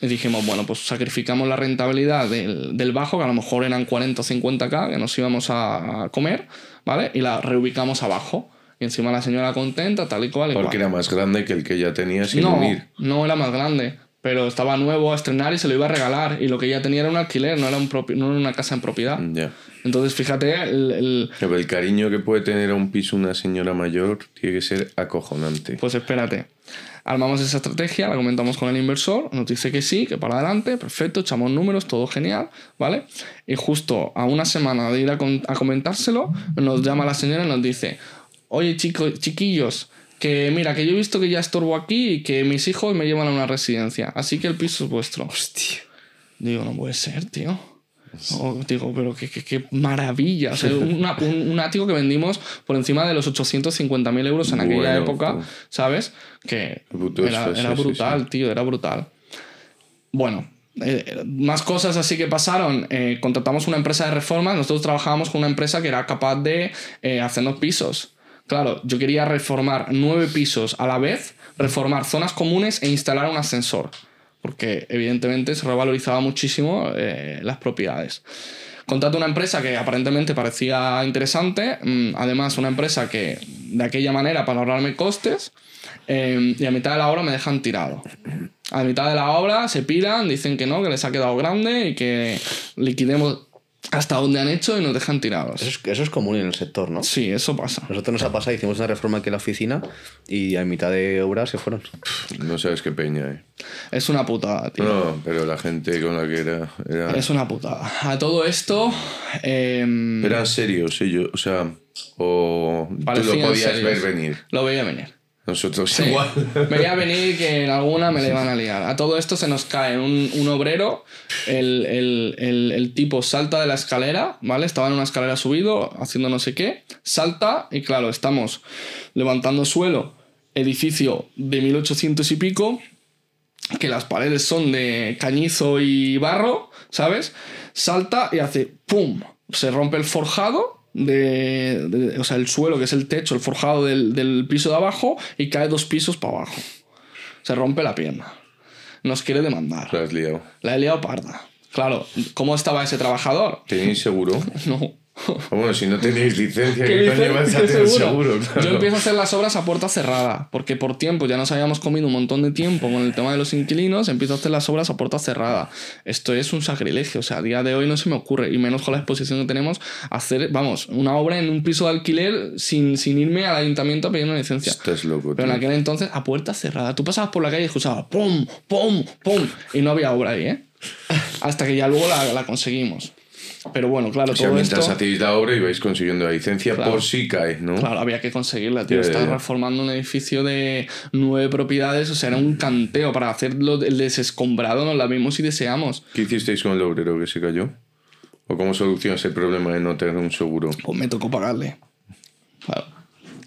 y dijimos, bueno, pues sacrificamos la rentabilidad del, del bajo, que a lo mejor eran 40 o 50k que nos íbamos a, comer, ¿vale? Y la reubicamos abajo. Y encima la señora contenta, tal y cual. Y Porque cual. era más grande que el que ya tenía sin No, unir. no era más grande, pero estaba nuevo a estrenar y se lo iba a regalar. Y lo que ella tenía era un alquiler, no era, un no era una casa en propiedad. Ya. Entonces, fíjate, el, el- Pero el cariño que puede tener a un piso una señora mayor tiene que ser acojonante. pues espérate. Armamos esa estrategia, la comentamos con el inversor, nos dice que sí, que para adelante, perfecto, echamos números, todo genial, ¿vale? Y justo a una semana de ir a, con- a comentárselo, nos llama la señora y nos dice, oye chicos, chiquillos, que mira, que yo he visto que ya estorbo aquí y que mis hijos me llevan a una residencia, así que el piso es vuestro. Hostia. Digo, no puede ser, tío. No, digo, pero qué, qué- qué maravilla. O sea, una- un, un ático que vendimos por encima de los 850.000 euros en aquella Bueno, época, pues. ¿sabes? Que era, sí, sí, brutal, tío, era brutal. Bueno, eh, más cosas así que pasaron. Eh, contratamos una empresa de reformas. Nosotros trabajábamos con una empresa que era capaz de eh, hacernos pisos. Claro, yo quería reformar nueve pisos a la vez, reformar zonas comunes e instalar un ascensor. Porque evidentemente se revalorizaba muchísimo eh, las propiedades. Contrato una empresa que aparentemente parecía interesante, mm, además una empresa que de aquella manera para ahorrarme costes, eh, y a mitad de la obra me dejan tirado. A mitad de la obra se piran, dicen que no, que les ha quedado grande y que liquidemos hasta donde han hecho y nos dejan tirados. Eso es, eso es común en el sector, ¿no? Sí, eso pasa. Nosotros nos ha pasado, hicimos una reforma aquí en la oficina y a mitad de obra se fueron. No sabes qué peña, eh. Es una putada, tío. No, pero la gente con la que era. era Es una putada. A todo esto... em, eran serios ellos, o sea, o tú lo podías serios. ver venir. Lo veía venir. Nosotros Sí. igual. Veía venir que en alguna me le iban a liar. A todo esto se nos cae un, un obrero, el, el- el- el tipo salta de la escalera, ¿vale? Estaba en una escalera subido, haciendo no sé qué, salta y claro, estamos levantando suelo, edificio de 1800 y pico, que las paredes son de cañizo y barro, ¿sabes? Salta y hace ¡pum! Se rompe el forjado, de, de- o sea, el suelo, que es el techo, el forjado del, del piso de abajo, y cae dos pisos para abajo. Se rompe la pierna. Nos quiere demandar. La has liado. La he liado parda. Claro, ¿cómo estaba ese trabajador? ¿Tenéis seguro? No. Bueno, si no tenéis licencia, ¿Qué ¿qué coño a ¿Qué tener seguro? seguro? Claro. Yo empiezo a hacer las obras a puerta cerrada, porque por tiempo ya nos habíamos comido un montón de tiempo con el tema de los inquilinos, empiezo a hacer las obras a puerta cerrada. Esto es un sacrilegio, o sea, a día de hoy no se me ocurre, y menos con la exposición que tenemos, hacer, vamos, una obra en un piso de alquiler sin, sin irme al ayuntamiento a pedir una licencia. Estás loco, Pero en tío. aquel entonces a puerta cerrada. Tú pasabas por la calle y escuchabas pum, pum, pum, y no había obra ahí, ¿eh? Hasta que ya luego la, la conseguimos. Pero bueno, claro, O sea, todo mientras esto... hacéis la obra y vais consiguiendo la licencia Claro. por si cae, ¿no? Claro, había que conseguirla, tío. Estás reformando un edificio de nueve propiedades, o sea, era un canteo. Para hacerlo el desescombrado nos la vimos y deseamos. ¿Qué hicisteis con el obrero que se cayó? ¿O cómo solucionas el problema de no tener un seguro? Pues me tocó pagarle. Claro.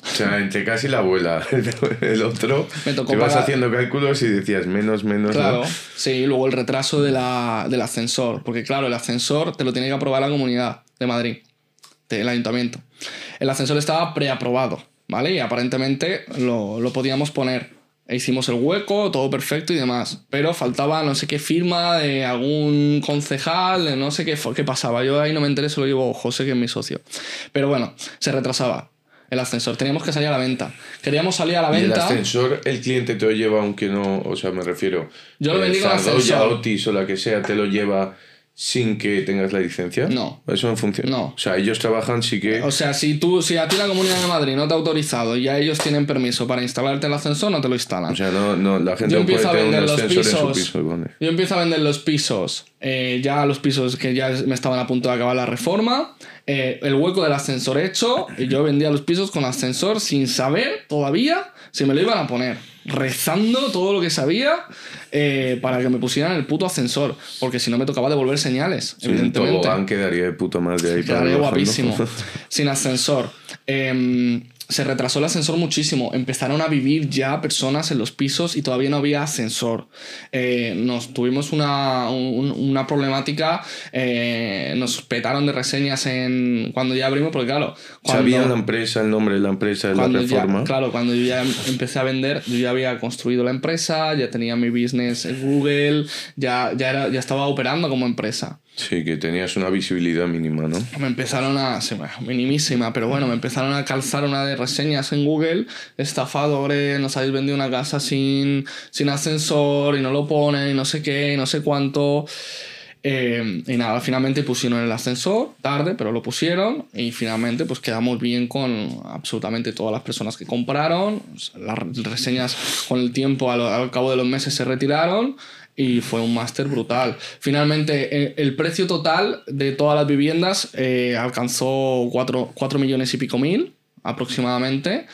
O sea, entre casi la abuela, el otro, Me tocó te vas pagar- haciendo cálculos y decías menos, menos. ¿no? Claro, sí, y luego el retraso de la, del ascensor. Porque, claro, el ascensor te lo tiene que aprobar la comunidad de Madrid, el ayuntamiento. El ascensor estaba preaprobado, ¿vale? Y aparentemente lo, lo podíamos poner. E hicimos el hueco, todo perfecto y demás. Pero faltaba no sé qué firma de algún concejal, de no sé qué, qué pasaba. Yo ahí no me enteré, se lo llevo José, que es mi socio. Pero bueno, se retrasaba el ascensor. Teníamos que salir a la venta. Queríamos salir a la Y el venta. ascensor, el cliente te lo lleva, aunque no, o sea, me refiero. Yo lo eh, vendí con Zardoya, ascensor. Otis o la que sea, te lo lleva sin que tengas la licencia. No. Eso no funciona. No. O sea, ellos trabajan sí que. O sea, si tú, si a ti la Comunidad de Madrid no te ha autorizado y ya ellos tienen permiso para instalarte el ascensor, no te lo instalan. O sea, no, no, la gente yo no puede a tener un ascensor en su pisos. piso. Yo empiezo a vender los pisos, eh, ya los pisos que ya me estaban a punto de acabar la reforma, eh, el hueco del ascensor hecho, y yo vendía los pisos con ascensor sin saber todavía si me lo iban a poner. Rezando todo lo que sabía eh, para que me pusieran el puto ascensor, porque si no me tocaba devolver señales, un evidentemente. tobogán quedaría de puta madre ahí para Quedaría guapísimo. Sin ascensor. Em, se retrasó el ascensor muchísimo. Empezaron a vivir ya personas en los pisos y todavía no había ascensor. Eh, nos tuvimos una, un- una problemática. eh, nos petaron de reseñas en cuando ya abrimos, porque claro, cuando, Sabía la empresa, el nombre de la empresa de la cuando ya- reforma. claro, cuando yo ya empecé a vender, yo ya había construido la empresa, ya tenía mi business en Google, ya, ya, era, ya estaba operando como empresa. Sí, que tenías una visibilidad mínima, ¿no? Me empezaron a, sí, minimísima, pero bueno, me empezaron a calzar una de reseñas en Google, estafadores, nos habéis vendido una casa sin, sin ascensor y no lo ponen y no sé qué y no sé cuánto. Eh, y nada, finalmente pusieron el ascensor, tarde, pero lo pusieron y finalmente pues quedamos bien con absolutamente todas las personas que compraron. Las reseñas con el tiempo, al, al cabo de los meses se retiraron y fue un máster brutal. Finalmente, eh, el precio total de todas las viviendas eh, alcanzó 4, millones y pico mil aproximadamente.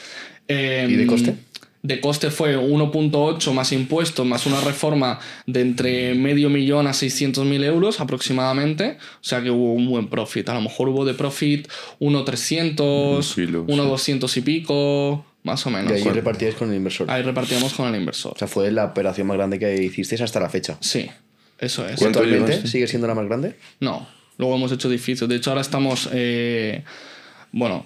Eh, ¿Y de coste? de coste fue 1.8 más impuestos, más una reforma de entre medio millón a 600 mil euros aproximadamente. O sea que hubo un buen profit. A lo mejor hubo de profit 1.300, kilo, 1.200 y pico, más o menos. Y ahí repartíais con el inversor. Ahí repartíamos con el inversor. O sea, fue la operación más grande que hicisteis hasta la fecha. Sí, eso es. ¿Cuánto ¿Actualmente sigue siendo la más grande? No, luego hemos hecho edificios. De hecho, ahora estamos. eh, bueno.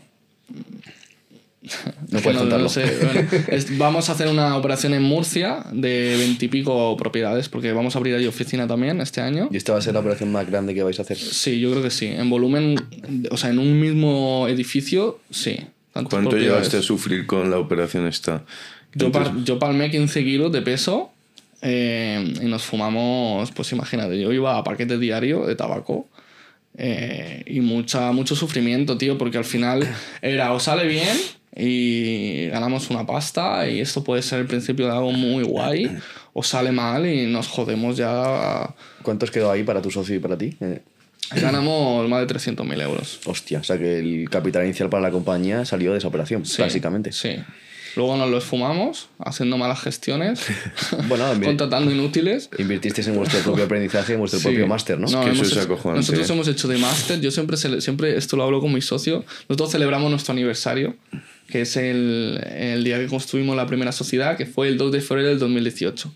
No es puedes que contarlo. sé, bueno, es- vamos a hacer una operación en Murcia de veintipico propiedades, porque vamos a abrir ahí oficina también este año. ¿Y esta va a ser la operación más grande que vais a hacer? Sí, yo creo que sí. En volumen, o sea, en un mismo edificio, sí. ¿Cuánto llegaste a sufrir con la operación esta? Yo, par- yo palmé 15 kilos de peso eh, y nos fumamos, pues imagínate, yo iba a paquete diario de tabaco eh, y mucha, mucho sufrimiento, tío, porque al final era o sale bien y ganamos una pasta y esto puede ser el principio de algo muy guay o sale mal y nos jodemos ya. ¿Cuántos quedó ahí para tu socio y para ti? Eh, Ganamos más de 300.000 euros. hostia, o sea que el capital inicial para la compañía salió de esa operación, Sí, básicamente. Sí. Luego nos lo esfumamos haciendo malas gestiones, Bueno, contratando inútiles. Invirtisteis en vuestro propio aprendizaje, en vuestro Sí. propio máster, ¿no? que eso es acojonante, Nosotros ¿eh? hemos hecho de máster. Yo siempre, siempre, esto lo hablo con mi socio. Nosotros celebramos nuestro aniversario, que es el, el día que construimos la primera sociedad, que fue el 2 de febrero del 2018.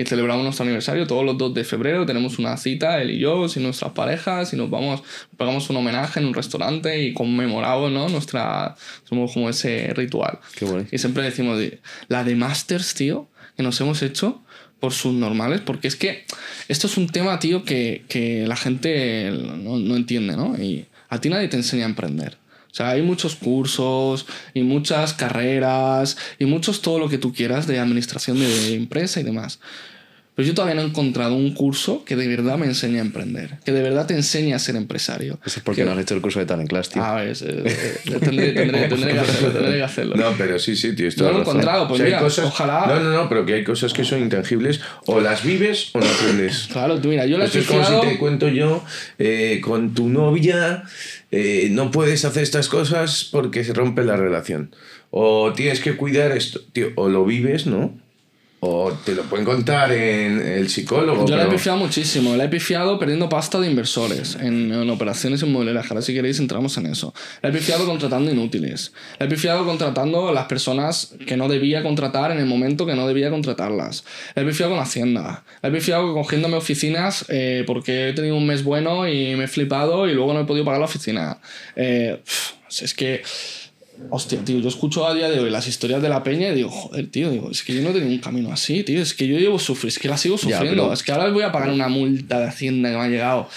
Y celebramos nuestro aniversario todos los 2 de febrero. Tenemos una cita, él y yo, sin nuestras parejas, y nos vamos, pagamos un homenaje en un restaurante y conmemoramos, ¿no? Nuestra, somos como ese ritual. Qué bueno. Y siempre decimos, de- la de Masters, tío, que nos hemos hecho por sus normales, porque es que esto es un tema, tío, que, que la gente no, no entiende, ¿no? Y a ti nadie te enseña a emprender. O sea, hay muchos cursos y muchas carreras y muchos todo lo que tú quieras de administración de empresa y demás. Pero yo todavía no he encontrado un curso que de verdad me enseñe a emprender, que de verdad te enseñe a ser empresario. Eso es porque no has hecho el curso de Talent Class, tío. A ver, eh, eh, tendré, tendré- tendré que hacerlo, tendré que hacerlo. No, pero sí, sí, tío. No lo he encontrado, pues hay mira, ojalá- No, no, no, pero que hay cosas que son intangibles. O las vives o no aprendes. Claro, tú mira, yo le he Esto es como si te cuento yo, eh, con tu novia eh, no puedes hacer estas cosas porque se rompe la relación. O tienes que cuidar esto, o lo vives, ¿no? O te lo pueden contar en el psicólogo. Yo la he pifiado muchísimo. La he pifiado perdiendo pasta de inversores en, en operaciones inmobiliarias. Ahora, si queréis, entramos en eso. La he pifiado contratando inútiles. La he pifiado contratando a las personas que no debía contratar en el momento que no debía contratarlas. La he pifiado con Hacienda. La he pifiado cogiéndome oficinas eh, porque he tenido un mes bueno y me he flipado y luego no he podido pagar la oficina. Eh, es que. Hostia, tío, yo escucho a día de hoy las historias de la peña y digo, joder, tío, digo, es que yo no tenido un camino así, tío, es que yo llevo sufriendo, es que la sigo Ya, sufriendo, pero- es que ahora voy a pagar una multa de Hacienda que me ha llegado,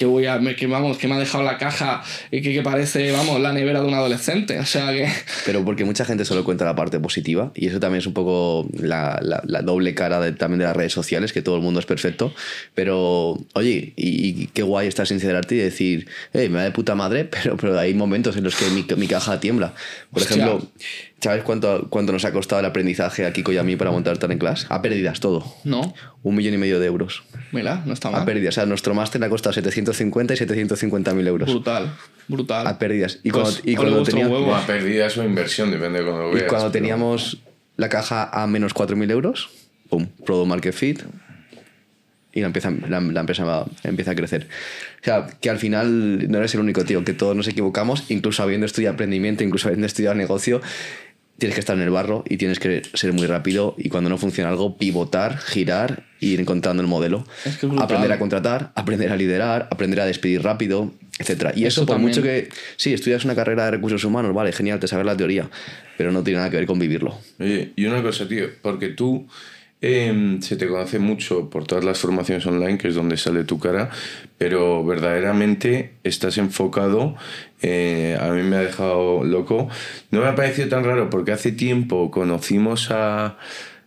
que voy a, me- que vamos, que me ha dejado la caja y que, que parece, vamos, la nevera de un adolescente, o sea que... Pero porque mucha gente solo cuenta la parte positiva y eso también es un poco la, la- la doble cara de- también de las redes sociales, que todo el mundo es perfecto. Pero, oye, y, y qué guay estar sincerarte y decir, hey, me da de puta madre, pero, pero hay momentos en los que mi, mi caja tiembla. Por Hostia. ejemplo, ¿sabes cuánto, cuánto nos ha costado el aprendizaje a Kiko y a mí para montar Talent Class? A pérdidas todo. No, Un millón y medio de euros. mira, no está A mal. pérdidas. O sea, nuestro máster le ha costado 750 y 750 mil euros. Brutal, brutal. A pérdidas. Y Pues, cuando, y ole cuando vuestro tenía- huevo. Como a pérdidas o inversión, depende de cómo lo Y veas. cuando pero- teníamos la caja a menos 4.000 euros, pum, Product Market Fit, y la, empieza, la, la empresa va- empieza a crecer. O sea, que al final no eres el único, tío, que todos nos equivocamos, incluso habiendo estudiado emprendimiento, incluso habiendo estudiado negocio, tienes que estar en el barro y tienes que ser muy rápido y cuando no funciona algo, pivotar, girar e ir encontrando el modelo. Es que es brutal. aprender a contratar, aprender a liderar, aprender a despedir rápido, etcétera. Y eso, Eso por también. mucho que sí, estudias una carrera de recursos humanos, vale, genial, te sabes la teoría, pero no tiene nada que ver con vivirlo. Oye, y una cosa, tío, porque tú eh, se te conoce mucho por todas las formaciones online, que es donde sale tu cara, pero verdaderamente estás enfocado, eh, a mí me ha dejado loco. No me ha parecido tan raro porque hace tiempo conocimos a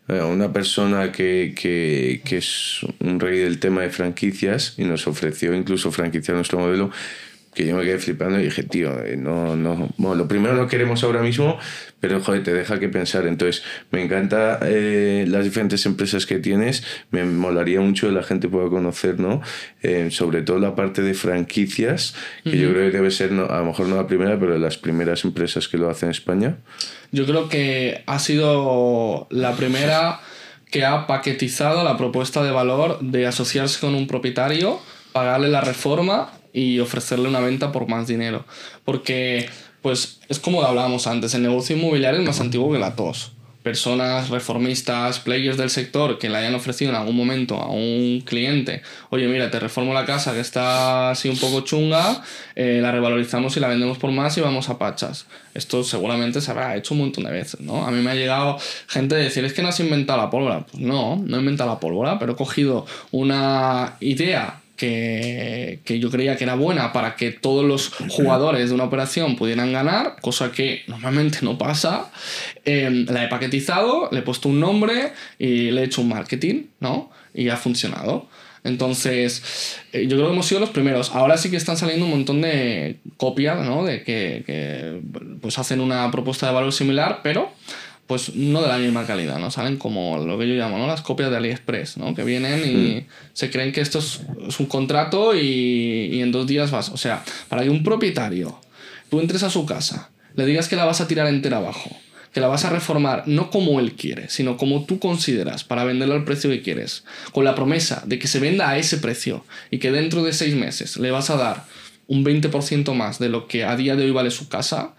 a una persona que, que, que es un rey del tema de franquicias y nos ofreció incluso franquiciar nuestro modelo. Que yo me quedé flipando y dije, tío, eh, no, no, bueno, lo primero no queremos ahora mismo, pero joder, te deja que pensar. Entonces, me encanta eh, las diferentes empresas que tienes, me molaría mucho que la gente pueda conocer, ¿no? Eh, sobre todo la parte de franquicias, que yo creo que debe ser, no, a lo mejor no la primera, pero de las primeras empresas que lo hacen en España. Yo creo que ha sido la primera que ha paquetizado la propuesta de valor de asociarse con un propietario, pagarle la reforma y ofrecerle una venta por más dinero. Porque, pues, es como hablábamos antes, el negocio inmobiliario es más antiguo que la tos. Personas reformistas, players del sector que le hayan ofrecido en algún momento a un cliente, oye, mira, te reformo la casa que está así un poco chunga, eh, la revalorizamos y la vendemos por más y vamos a pachas. Esto seguramente se habrá hecho un montón de veces, ¿no? A mí me ha llegado gente a decir, es que no has inventado la pólvora. Pues no, no he inventado la pólvora, pero he cogido una idea que, que, yo creía que era buena para que todos los jugadores de una operación pudieran ganar, cosa que normalmente no pasa. Eh, la he paquetizado, le he puesto un nombre y le he hecho un marketing, ¿no? Y ha funcionado. Entonces, eh, yo creo que hemos sido los primeros. Ahora sí que están saliendo un montón de copias, ¿no? De que, que pues hacen una propuesta de valor similar, pero pues no de la misma calidad, ¿no? Salen como lo que yo llamo, ¿no? Las copias de AliExpress, ¿no? Que vienen y se creen que esto es, es un contrato y, y, en dos días vas. O sea, para que un propietario, tú entres a su casa, le digas que la vas a tirar entera abajo, que la vas a reformar no como él quiere, sino como tú consideras para venderlo al precio que quieres, con la promesa de que se venda a ese precio y que dentro de seis meses le vas a dar un 20% más de lo que a día de hoy vale su casa,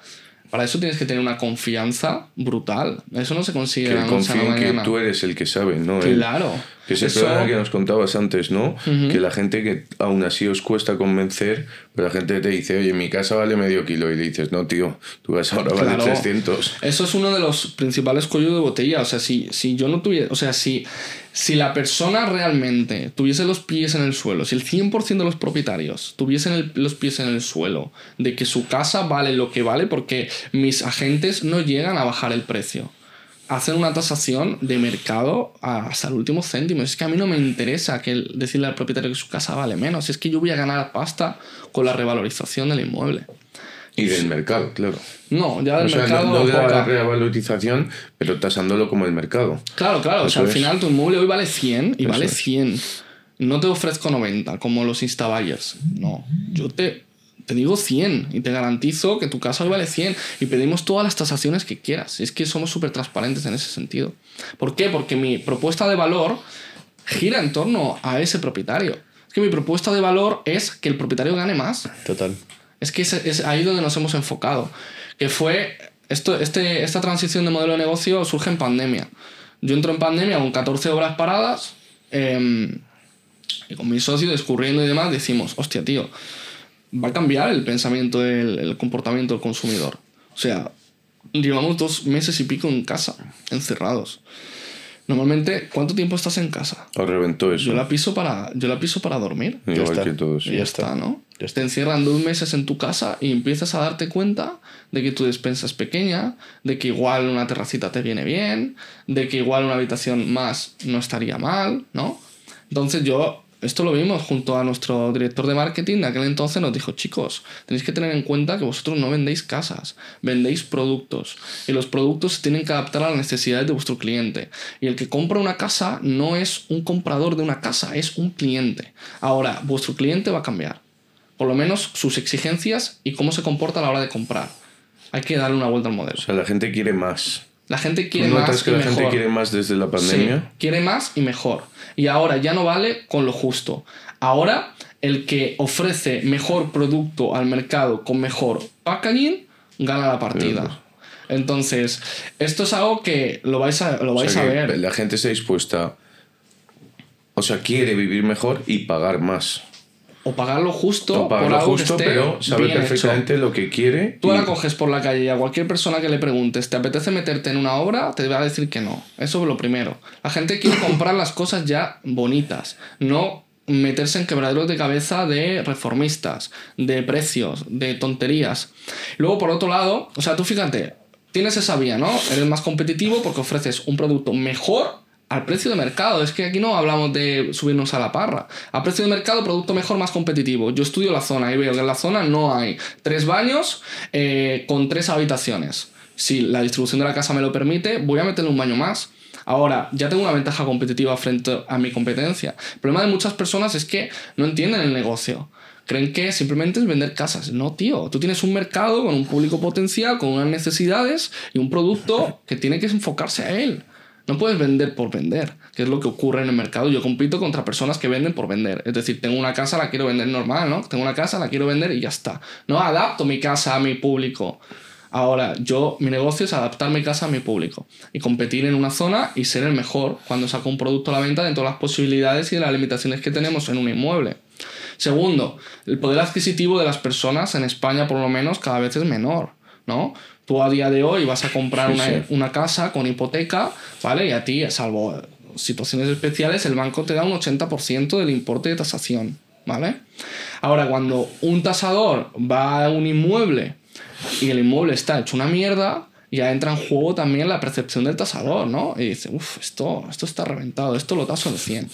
para eso tienes que tener una confianza brutal. Eso no se consigue que confíen que tú eres el que sabe, ¿no? Claro. Que es el eso... problema que nos contabas antes, ¿no? Uh -huh. Que la gente que aún así os cuesta convencer, pero la gente te dice, oye, mi casa vale medio kilo. Y le dices, no, tío, tu casa ahora vale claro. 300. Eso es uno de los principales cuellos de botella. O sea, si, si yo no tuviera. O sea, si, si la persona realmente tuviese los pies en el suelo, si el 100% de los propietarios tuviesen el, los pies en el suelo de que su casa vale lo que vale porque mis agentes no llegan a bajar el precio. Hacen una tasación de mercado hasta el último céntimo. Es que a mí no me interesa que decirle al propietario que su casa vale menos. Es que yo voy a ganar pasta con la revalorización del inmueble. Y del mercado, claro. No, ya del o sea, mercado. No, no de la revalorización, pero tasándolo como el mercado. Claro, claro. Eso o sea, al final tu inmueble hoy vale 100 y Eso vale 100. No te ofrezco 90 como los instabuyers. No. Yo te, te digo 100 y te garantizo que tu casa hoy vale 100 y pedimos todas las tasaciones que quieras. Es que somos súper transparentes en ese sentido. ¿Por qué? Porque mi propuesta de valor gira en torno a ese propietario. Es que mi propuesta de valor es que el propietario gane más. Total. Es que es, es, ahí donde nos hemos enfocado. Que fue. Esto, este, esta transición de modelo de negocio surge en pandemia. Yo entro en pandemia con 14 horas paradas. Eh, y con mi socio discurriendo y demás, decimos: hostia, tío, va a cambiar el pensamiento, el, el comportamiento del consumidor. O sea, llevamos dos meses y pico en casa, encerrados. Normalmente, ¿cuánto tiempo estás en casa? O reventó eso. Yo la piso para, yo la piso para dormir. Igual Ya está. que todos. Y ya está, ¿no? Te encierran dos meses en tu casa y empiezas a darte cuenta de que tu despensa es pequeña, de que igual una terracita te viene bien, de que igual una habitación más no estaría mal, ¿no? Entonces yo, esto lo vimos junto a nuestro director de marketing, de aquel entonces nos dijo, chicos, tenéis que tener en cuenta que vosotros no vendéis casas, vendéis productos. Y los productos se tienen que adaptar a las necesidades de vuestro cliente. Y el que compra una casa no es un comprador de una casa, es un cliente. Ahora, vuestro cliente va a cambiar por lo menos sus exigencias y cómo se comporta a la hora de comprar. Hay que darle una vuelta al modelo. O sea, la gente quiere más. La gente quiere ¿Tú más que y la mejor. gente quiere más desde la pandemia? Sí, quiere más y mejor. Y ahora ya no vale con lo justo. Ahora el que ofrece mejor producto al mercado con mejor packaging gana la partida. Entonces, esto es algo que lo vais a, lo vais o sea, a ver. La gente está dispuesta. O sea, quiere vivir mejor y pagar más. O pagar lo justo O pagar por lo algo justo, que esté pero sabe bien perfectamente hecho. lo que quiere. Tú y- ahora coges por la calle y a cualquier persona que le preguntes, ¿te apetece meterte en una obra? Te va a decir que no. Eso es lo primero. La gente quiere comprar las cosas ya bonitas, no meterse en quebraderos de cabeza de reformistas, de precios, de tonterías. Luego, por otro lado, o sea, tú fíjate, tienes esa vía, ¿no? Eres más competitivo porque ofreces un producto mejor al precio de mercado. Es que aquí no hablamos de subirnos a la parra. A precio de mercado, producto mejor, más competitivo. Yo estudio la zona y veo que en la zona no hay tres baños eh, con tres habitaciones. Si la distribución de la casa me lo permite, voy a meterle un baño más. Ahora, ya tengo una ventaja competitiva frente a mi competencia. El problema de muchas personas es que no entienden el negocio creen que simplemente es vender casas. No, tío, tú tienes un mercado con un público potencial, con unas necesidades y un producto que tiene que enfocarse a él. No puedes vender por vender, que es lo que ocurre en el mercado. Yo compito contra personas que venden por vender. Es decir, tengo una casa, la quiero vender normal, ¿no? Tengo una casa, la quiero vender y ya está. No adapto mi casa a mi público. Ahora, yo, mi negocio es adaptar mi casa a mi público y competir en una zona y ser el mejor cuando saco un producto a la venta dentro de las posibilidades y de las limitaciones que tenemos en un inmueble. Segundo, el poder adquisitivo de las personas en España, por lo menos, cada vez es menor, ¿no? Tú a día de hoy vas a comprar una, casa con hipoteca, ¿vale? Y a ti, salvo situaciones especiales, el banco te da un 80% del importe de tasación, ¿vale? Ahora, cuando un tasador va a un inmueble y el inmueble está hecho una mierda, ya entra en juego también la percepción del tasador, ¿no? Y dice, uff, esto, esto está reventado, esto lo taso en 100.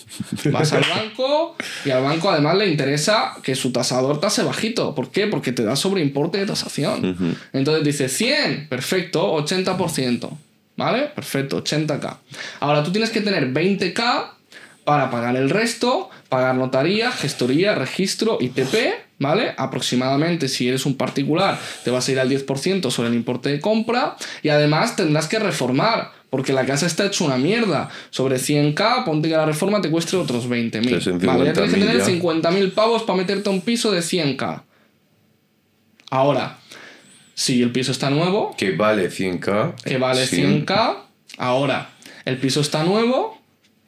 Vas al banco y al banco además le interesa que su tasador tase bajito. ¿Por qué? Porque te da sobreimporte de tasación. Entonces dice 100, perfecto, 80%. ¿Vale? Perfecto, 80k. Ahora tú tienes que tener 20k para pagar el resto, pagar notaría, gestoría, registro, ITP ¿vale? Aproximadamente, si eres un particular, te vas a ir al 10% sobre el importe de compra y además tendrás que reformar. Porque la casa está hecha una mierda. Sobre 100k, ponte que la reforma te cueste otros 20.000. Vale, ya tienes que tener 50.000 pavos para meterte a un piso de 100k. Ahora, si el piso está nuevo. Que vale 100k. Que vale 100k. Ahora, el piso está nuevo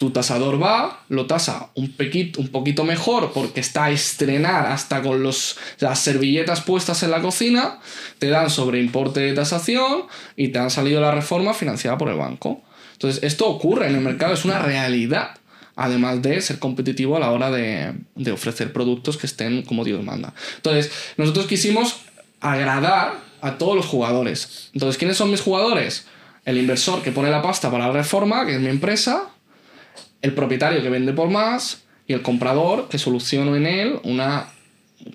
tu tasador va, lo tasa un, un poquito mejor porque está a estrenar hasta con los, las servilletas puestas en la cocina, te dan sobreimporte de tasación y te han salido la reforma financiada por el banco. Entonces, esto ocurre en el mercado, es una realidad. Además de ser competitivo a la hora de, de ofrecer productos que estén como Dios manda. Entonces, nosotros quisimos agradar a todos los jugadores. Entonces, ¿quiénes son mis jugadores? El inversor que pone la pasta para la reforma, que es mi empresa, el propietario que vende por más y el comprador que soluciona en él una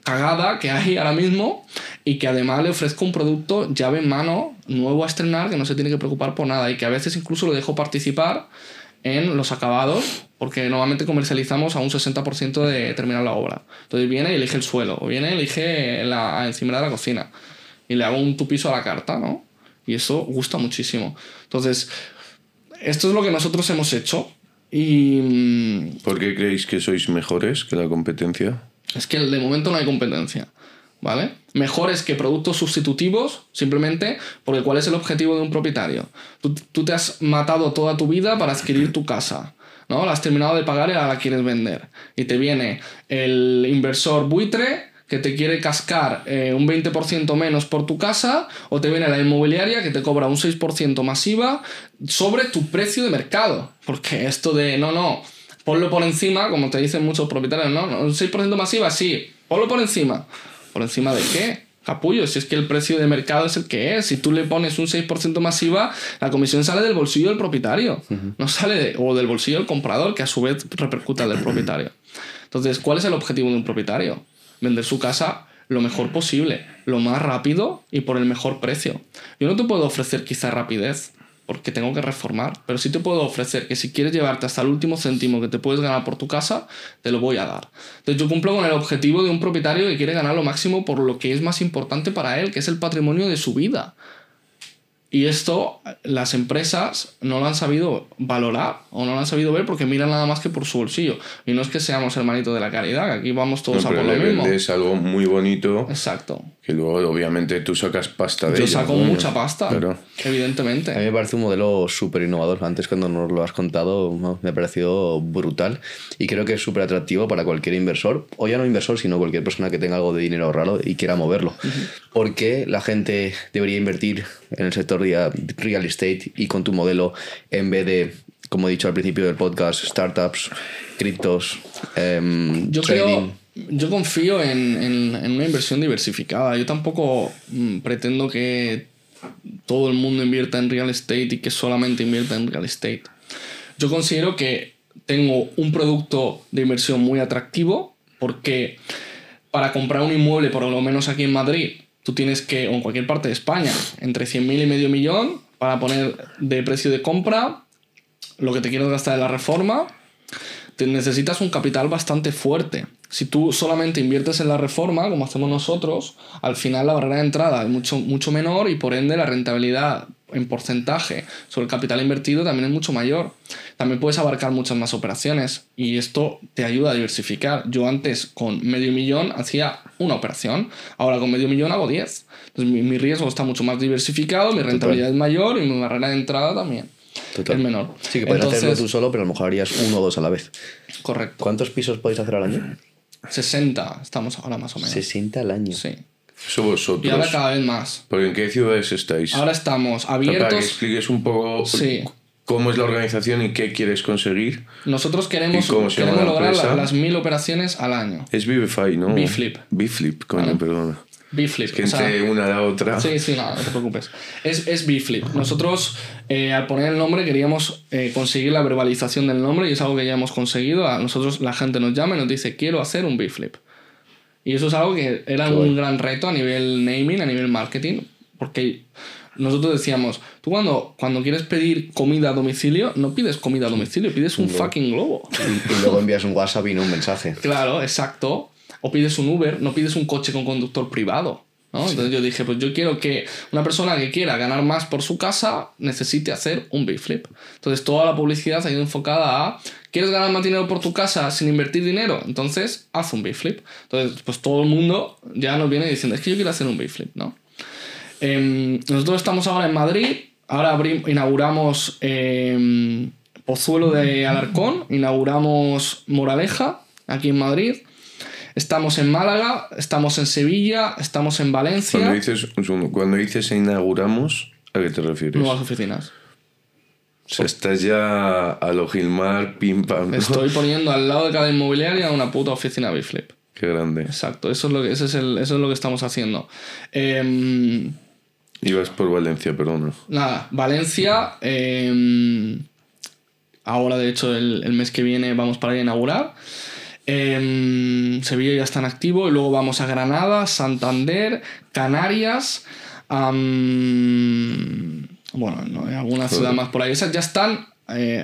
cagada que hay ahora mismo y que además le ofrezco un producto llave en mano, nuevo a estrenar, que no se tiene que preocupar por nada y que a veces incluso lo dejo participar en los acabados, porque normalmente comercializamos a un 60% de terminar la obra. Entonces viene y elige el suelo, o viene y elige la encima de la cocina, y le hago un tupiso a la carta, ¿no? Y eso gusta muchísimo. Entonces, esto es lo que nosotros hemos hecho y... Mm, ¿Por qué creéis que sois mejores que la competencia? Es que de momento no hay competencia. ¿Vale? Mejores que productos sustitutivos, simplemente porque ¿cuál es el objetivo de un propietario? Tú, tú, te has matado toda tu vida para adquirir tu casa, ¿no? La has terminado de pagar y ahora la quieres vender. Y te viene el inversor buitre que te quiere cascar eh, un 20% menos por tu casa o te viene la inmobiliaria que te cobra un 6% masiva sobre tu precio de mercado. Porque esto de, no, no, ponlo por encima, como te dicen muchos propietarios, no, un 6% masiva, sí, ponlo por encima. ¿Por encima de qué? Capullo, si es que el precio de mercado es el que es. Si tú le pones un 6% masiva, la comisión sale del bolsillo del propietario. No sale de, o del bolsillo del comprador, que a su vez repercuta del propietario. Entonces, ¿cuál es el objetivo de un propietario? Vender su casa lo mejor posible, lo más rápido y por el mejor precio. Yo no te puedo ofrecer quizá rapidez, porque tengo que reformar, pero sí te puedo ofrecer que si quieres llevarte hasta el último céntimo que te puedes ganar por tu casa, te lo voy a dar. Entonces yo cumplo con el objetivo de un propietario que quiere ganar lo máximo por lo que es más importante para él, que es el patrimonio de su vida. Y esto las empresas no lo han sabido valorar o no lo han sabido ver porque miran nada más que por su bolsillo. Y no es que seamos hermanitos de la caridad, que aquí vamos todos a por lo mismo. Es algo muy bonito. Exacto. Que luego, obviamente, tú sacas pasta de Yo saco mucha pasta, evidentemente. A mí me parece un modelo súper innovador. Antes, cuando nos lo has contado, me ha parecido brutal. Y creo que es súper atractivo para cualquier inversor, o ya no inversor, sino cualquier persona que tenga algo de dinero ahorrado y quiera moverlo. Porque la gente debería invertir en el sector real estate y con tu modelo en vez de, como he dicho al principio del podcast, startups, criptos, em, yo Creo, yo confío en, en, una inversión diversificada. Yo tampoco mm, pretendo que todo el mundo invierta en real estate y que solamente invierta en real estate. yo considero que tengo un producto de inversión muy atractivo porque para comprar un inmueble, por lo menos aquí en Madrid, tú tienes que, o en cualquier parte de España, entre 100.000 y medio millón para poner de precio de compra lo que te quieres gastar en la reforma, te necesitas un capital bastante fuerte. Si tú solamente inviertes en la reforma, como hacemos nosotros, al final la barrera de entrada es mucho, mucho menor y por ende la rentabilidad en porcentaje sobre el capital invertido también es mucho mayor. También puedes abarcar muchas más operaciones y esto te ayuda a diversificar. Yo antes con medio millón hacía una operación, ahora con medio millón hago 10. Entonces mi, mi riesgo está mucho más diversificado, mi rentabilidad es mayor y mi barrera de entrada también Total. es menor. Sí, que puedes Entonces, hacerlo tú solo, pero a lo mejor harías uno o dos a la vez. Correcto. ¿Cuántos pisos podéis hacer al año? 60 estamos ahora más o menos. 60 al año. Sí. Eso Y vosotros. ahora cada vez más. Porque ¿en qué ciudades estáis? Ahora estamos Para que abiertos. expliques un poco Sí. cómo es la organización y qué quieres conseguir. Nosotros queremos, ¿Y queremos lograr la- las mil operaciones al año. Es Vivify, ¿no? Biflip. Biflip, coño, perdona. Biflip. Que o sea, entre una a la otra. Sí, sí, no, no te preocupes. Es, es Biflip. Nosotros, eh, al poner el nombre, queríamos eh, conseguir la verbalización del nombre y es algo que ya hemos conseguido. A nosotros la gente nos llama y nos dice, quiero hacer un Biflip. Y eso es algo que era un gran reto a nivel naming, a nivel marketing, porque nosotros decíamos, tú cuando, cuando quieres pedir comida a domicilio, no pides comida a domicilio, pides un fucking globo. Y, y luego envías un WhatsApp y no un mensaje. Claro, exacto. O pides un Uber, no pides un coche con conductor privado. ¿No? Entonces yo dije, pues yo quiero que una persona que quiera ganar más por su casa necesite hacer un big flip. Entonces toda la publicidad ha ido enfocada a, ¿quieres ganar más dinero por tu casa sin invertir dinero? Entonces haz un big flip. Entonces pues todo el mundo ya nos viene diciendo, es que yo quiero hacer un big flip, ¿no? Em, nosotros estamos ahora en Madrid, ahora inauguramos em, Pozuelo de Alarcón, inauguramos Moraleja, aquí en Madrid, estamos en Málaga, estamos en Sevilla, estamos en Valencia, Cuando dices, un segundo, cuando dices inauguramos, ¿a qué te refieres? nuevas oficinas. O sea, estás ya a lo Gilmar, pim pam. ¿no? Estoy poniendo al lado de cada inmobiliaria una puta oficina Biflip. Qué grande. Exacto, eso es lo que, ese es el- eso es lo que estamos haciendo. Em, Ibas por Valencia, perdona. Nada, Valencia. eh, ahora, de hecho, el, el mes que viene vamos para ir a inaugurar. Eh, Sevilla ya está en activo. Y luego vamos a Granada, Santander, Canarias. bueno, no, hay alguna ciudad más por ahí. Esas ya están eh,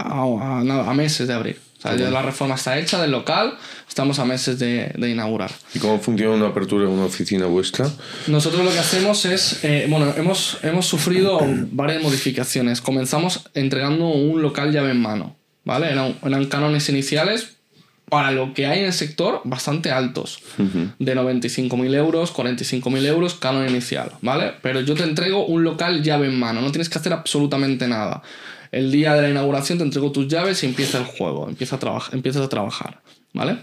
a, a meses de abrir. O sea, ya la reforma está hecha del local. Estamos a meses de, de inaugurar. ¿Y cómo funciona una apertura de una oficina vuestra? Nosotros lo que hacemos es, eh, bueno, hemos, hemos sufrido varias modificaciones. Comenzamos entregando un local llave en mano, ¿vale? Eran, eran cánones iniciales para lo que hay en el sector bastante altos, de 95.000 euros, 45.000 euros, canon inicial, ¿vale? Pero yo te entrego un local llave en mano, no tienes que hacer absolutamente nada. El día de la inauguración te entrego tus llaves y empieza el juego, empieza a empiezas a trabajar, ¿vale?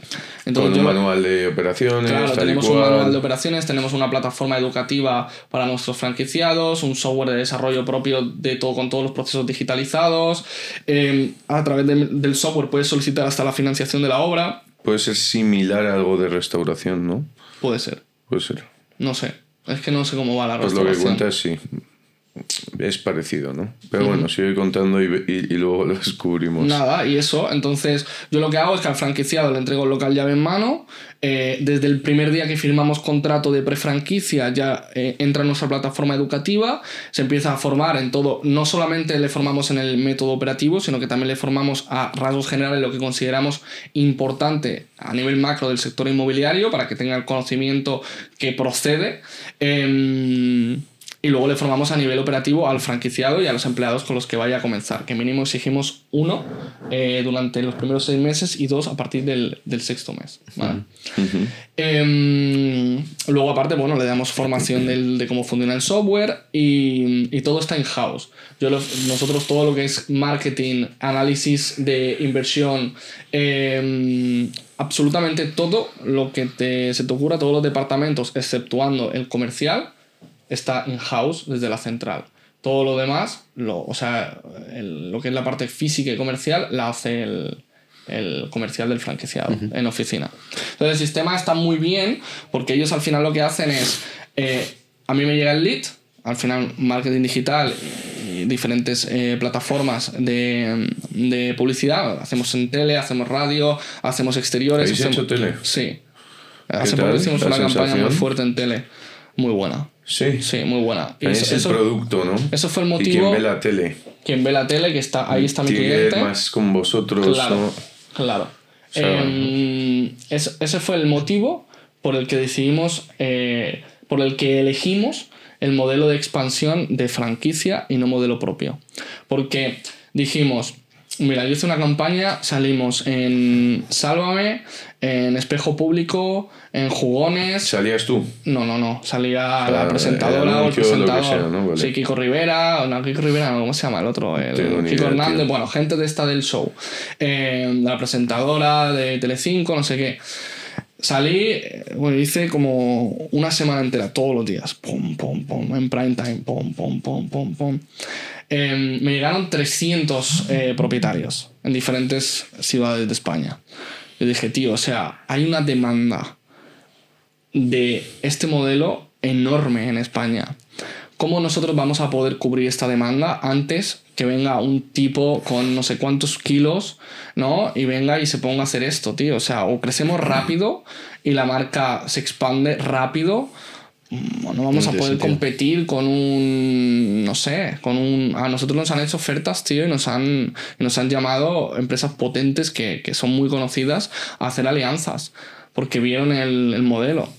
Con yo un manual de operaciones, Claro, tenemos un manual de operaciones, tenemos una plataforma educativa para nuestros franquiciados, un software de desarrollo propio de todo, con todos los procesos digitalizados. Eh, a través de- del software puedes solicitar hasta la financiación de la obra. Puede ser similar a algo de restauración, ¿no? Puede ser. Puede ser. No sé. Es que no sé cómo va la Pues lo que restauración. cuentas, sí. Es parecido, ¿no? Pero bueno, sigue contando y, y- y luego lo descubrimos. Nada, y eso, entonces yo lo que hago es que al franquiciado le entrego el local llave en mano. eh, desde el primer día que firmamos contrato de prefranquicia ya eh, entra en nuestra plataforma educativa, se empieza a formar en todo, no solamente le formamos en el método operativo, sino que también le formamos a rasgos generales lo que consideramos importante a nivel macro del sector inmobiliario para que tenga el conocimiento que procede. Em, y luego le formamos a nivel operativo al franquiciado y a los empleados con los que vaya a comenzar, que mínimo exigimos uno eh, durante los primeros seis meses y dos a partir del, del sexto mes. ¿vale? Em, luego aparte, bueno, le damos formación del- de cómo funciona el software y, y todo está in-house. Nosotros todo lo que es marketing, análisis de inversión, em, absolutamente todo lo que te- se te ocurra, todos los departamentos, exceptuando el comercial, está in-house desde la central. Todo lo demás, lo, o sea, el- lo que es la parte física y comercial, la hace el, el comercial del franquiciado en oficina. Entonces el sistema está muy bien porque ellos al final lo que hacen es, eh, a mí me llega el lead, al final marketing digital y diferentes eh, plataformas de, de publicidad. Hacemos en tele, hacemos radio, hacemos exteriores. ¿Habéis hacemos- hecho tele? Sí. Hace poco hicimos una campaña muy sensación? fuerte en tele. Muy buena. Sí. Sí, muy buena. Y eso- es el eso- producto, ¿no? eso fue el Y motivo- quien ve la tele. quien ve la tele, que está ahí está mi cliente. más con vosotros. Claro, ¿no? claro. sea- Em, es- ese fue el motivo por el que decidimos, eh, por el que elegimos el modelo de expansión de franquicia y no modelo propio. Porque dijimos, mira, yo hice una campaña, salimos en Sálvame, en Espejo Público, en Jugones. ¿Salías tú? No, no, no. Salía la Claro, presentadora el o el presentador. sea, ¿no? Vale. Sí, Kiko Rivera, no, Kiko Rivera, no, ¿cómo se llama el otro? El, Kiko idea, Hernández, tío. bueno, gente de esta del show. Eh, la presentadora de Telecinco, no sé qué. Salí, eh, bueno, hice como una semana entera, todos los días. Pum, pum, pum, en prime time, pum, pum, pum, pum, pum. Eh, me llegaron 300 eh, propietarios en diferentes ciudades de España. Yo dije, tío, o sea, hay una demanda de este modelo enorme en España. ¿Cómo nosotros vamos a poder cubrir esta demanda antes que venga un tipo con no sé cuántos kilos, ¿no? Y venga y se ponga a hacer esto, tío. O sea, o crecemos rápido y la marca se expande rápido, no vamos No a poder sentido. competir con un, no sé, con un... A nosotros nos han hecho ofertas, tío, y nos han, nos han llamado empresas potentes que, que son muy conocidas a hacer alianzas, porque vieron el, el modelo.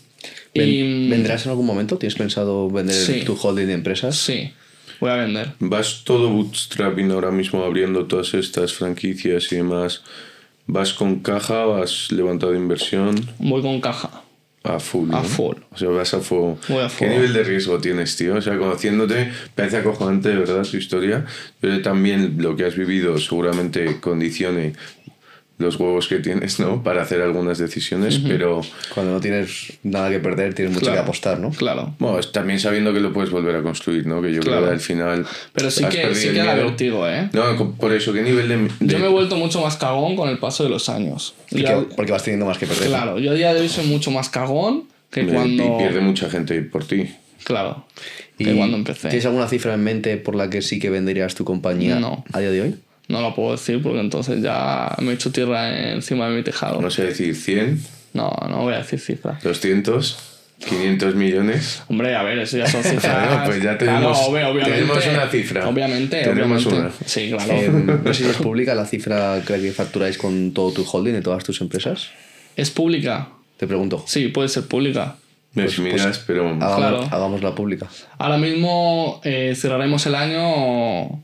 Ven- Y- ¿Vendrás en algún momento? ¿Tienes pensado vender Sí. tu holding de empresas? Sí, voy a vender. ¿Vas todo bootstrapping ahora mismo abriendo todas estas franquicias y demás? ¿Vas con caja? ¿Vas levantado inversión? Voy con caja. A full. A ¿no? full. O sea, vas a full. Voy a ¿Qué full. nivel de riesgo tienes, tío? O sea, conociéndote, parece acojonante, de verdad, su historia. Pero también lo que has vivido seguramente condicione los huevos que tienes, ¿no? Para hacer algunas decisiones, pero... Cuando no tienes nada que perder, tienes mucho Claro, que apostar, ¿no? Claro. Bueno, es también sabiendo que lo puedes volver a construir, ¿no? Que yo Claro. creo que al final... Pero sí que, sí que da miedo. vértigo, ¿eh? No, por eso, ¿qué nivel de...? de- Yo me he vuelto mucho más cagón con el paso de los años. Porque, Ya- porque vas teniendo más que perder. claro, yo a día de hoy soy mucho más cagón que y cuando... pierde mucha gente por ti. Claro, ¿Y que cuando empecé. ¿Tienes alguna cifra en mente por la que sí que venderías tu compañía No. a día de hoy? No lo puedo decir porque entonces ya me he hecho tierra encima de mi tejado. No sé decir 100, No, no voy a decir cifras. 200, 500 millones. Hombre, a ver, eso ya son cifras. Claro, pues ya tenemos- Claro, obvio- obviamente. tenemos una cifra. Obviamente, Tenemos obviamente. una. Sí, claro. Eh, no sé si es pública la cifra que facturáis con todo tu holding de todas tus empresas. ¿Es pública? Te pregunto. Sí, puede ser pública. Me Pues- miras, pero... Hagamos, Claro. hagámosla pública. Ahora mismo eh, cerraremos el año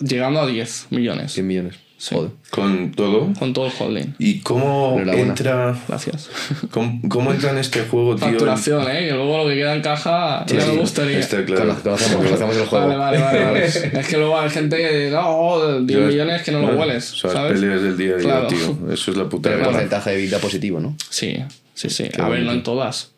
llegando a 10 millones 100 millones. Sí. Con todo. con todo el holding. ¿Y cómo entra... Gracias. ¿Cómo, cómo entra en este juego, tío? Facturación, ¿eh? Que luego lo que queda en caja ya sí, me gustaría. Está claro. Cono- Conocemos, conocemos el juego. Vale, vale, vale. vale. es que luego hay gente que no, oh, 10 Yo- millones que no lo hueles. ¿sabes? peleas del día a día, Claro. tío. Eso es la puta Pero el verdad. porcentaje de vida positivo, ¿no? Sí, sí, sí. a ver, no en todas.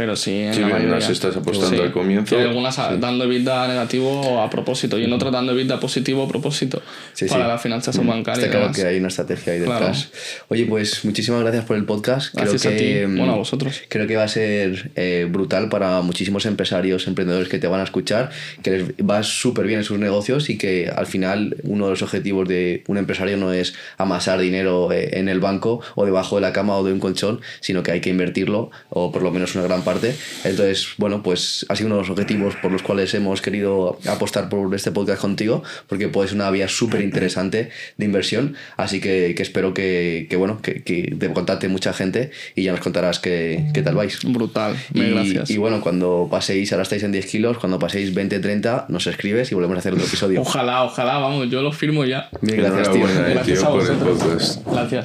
Pero sí, en Sí, la en mayoría. unas estás apostando Sí. al comienzo. Y algunas a- dando EBITDA negativo a propósito y en otras dando EBITDA positivo a propósito Sí, para sí. la financiación bancaria. Está claro que hay una estrategia ahí Claro. detrás. Oye, pues muchísimas gracias por el podcast. Gracias creo a que, ti. mm, Bueno, a vosotros. Creo que va a ser eh, brutal para muchísimos empresarios, emprendedores que te van a escuchar, que les va súper bien en sus negocios y que al final uno de los objetivos de un empresario no es amasar dinero eh, en el banco o debajo de la cama o de un colchón, sino que hay que invertirlo o por lo menos una gran parte. Entonces, bueno, pues ha sido uno de los objetivos por los cuales hemos querido apostar por este podcast contigo, porque puede ser una vía súper interesante de inversión. Así que, que espero que, que, bueno, que, que te contacte mucha gente y ya nos contarás qué, qué tal vais. Brutal. Y, gracias. y bueno, cuando paséis, ahora estáis en 10 kilos, cuando paséis 20, 30, nos escribes y volvemos a hacer otro episodio. Ojalá, ojalá, vamos, yo lo firmo ya. Mil gracias, tío. Enhorabuena, eh, Gracias tío, a vosotros. Gracias.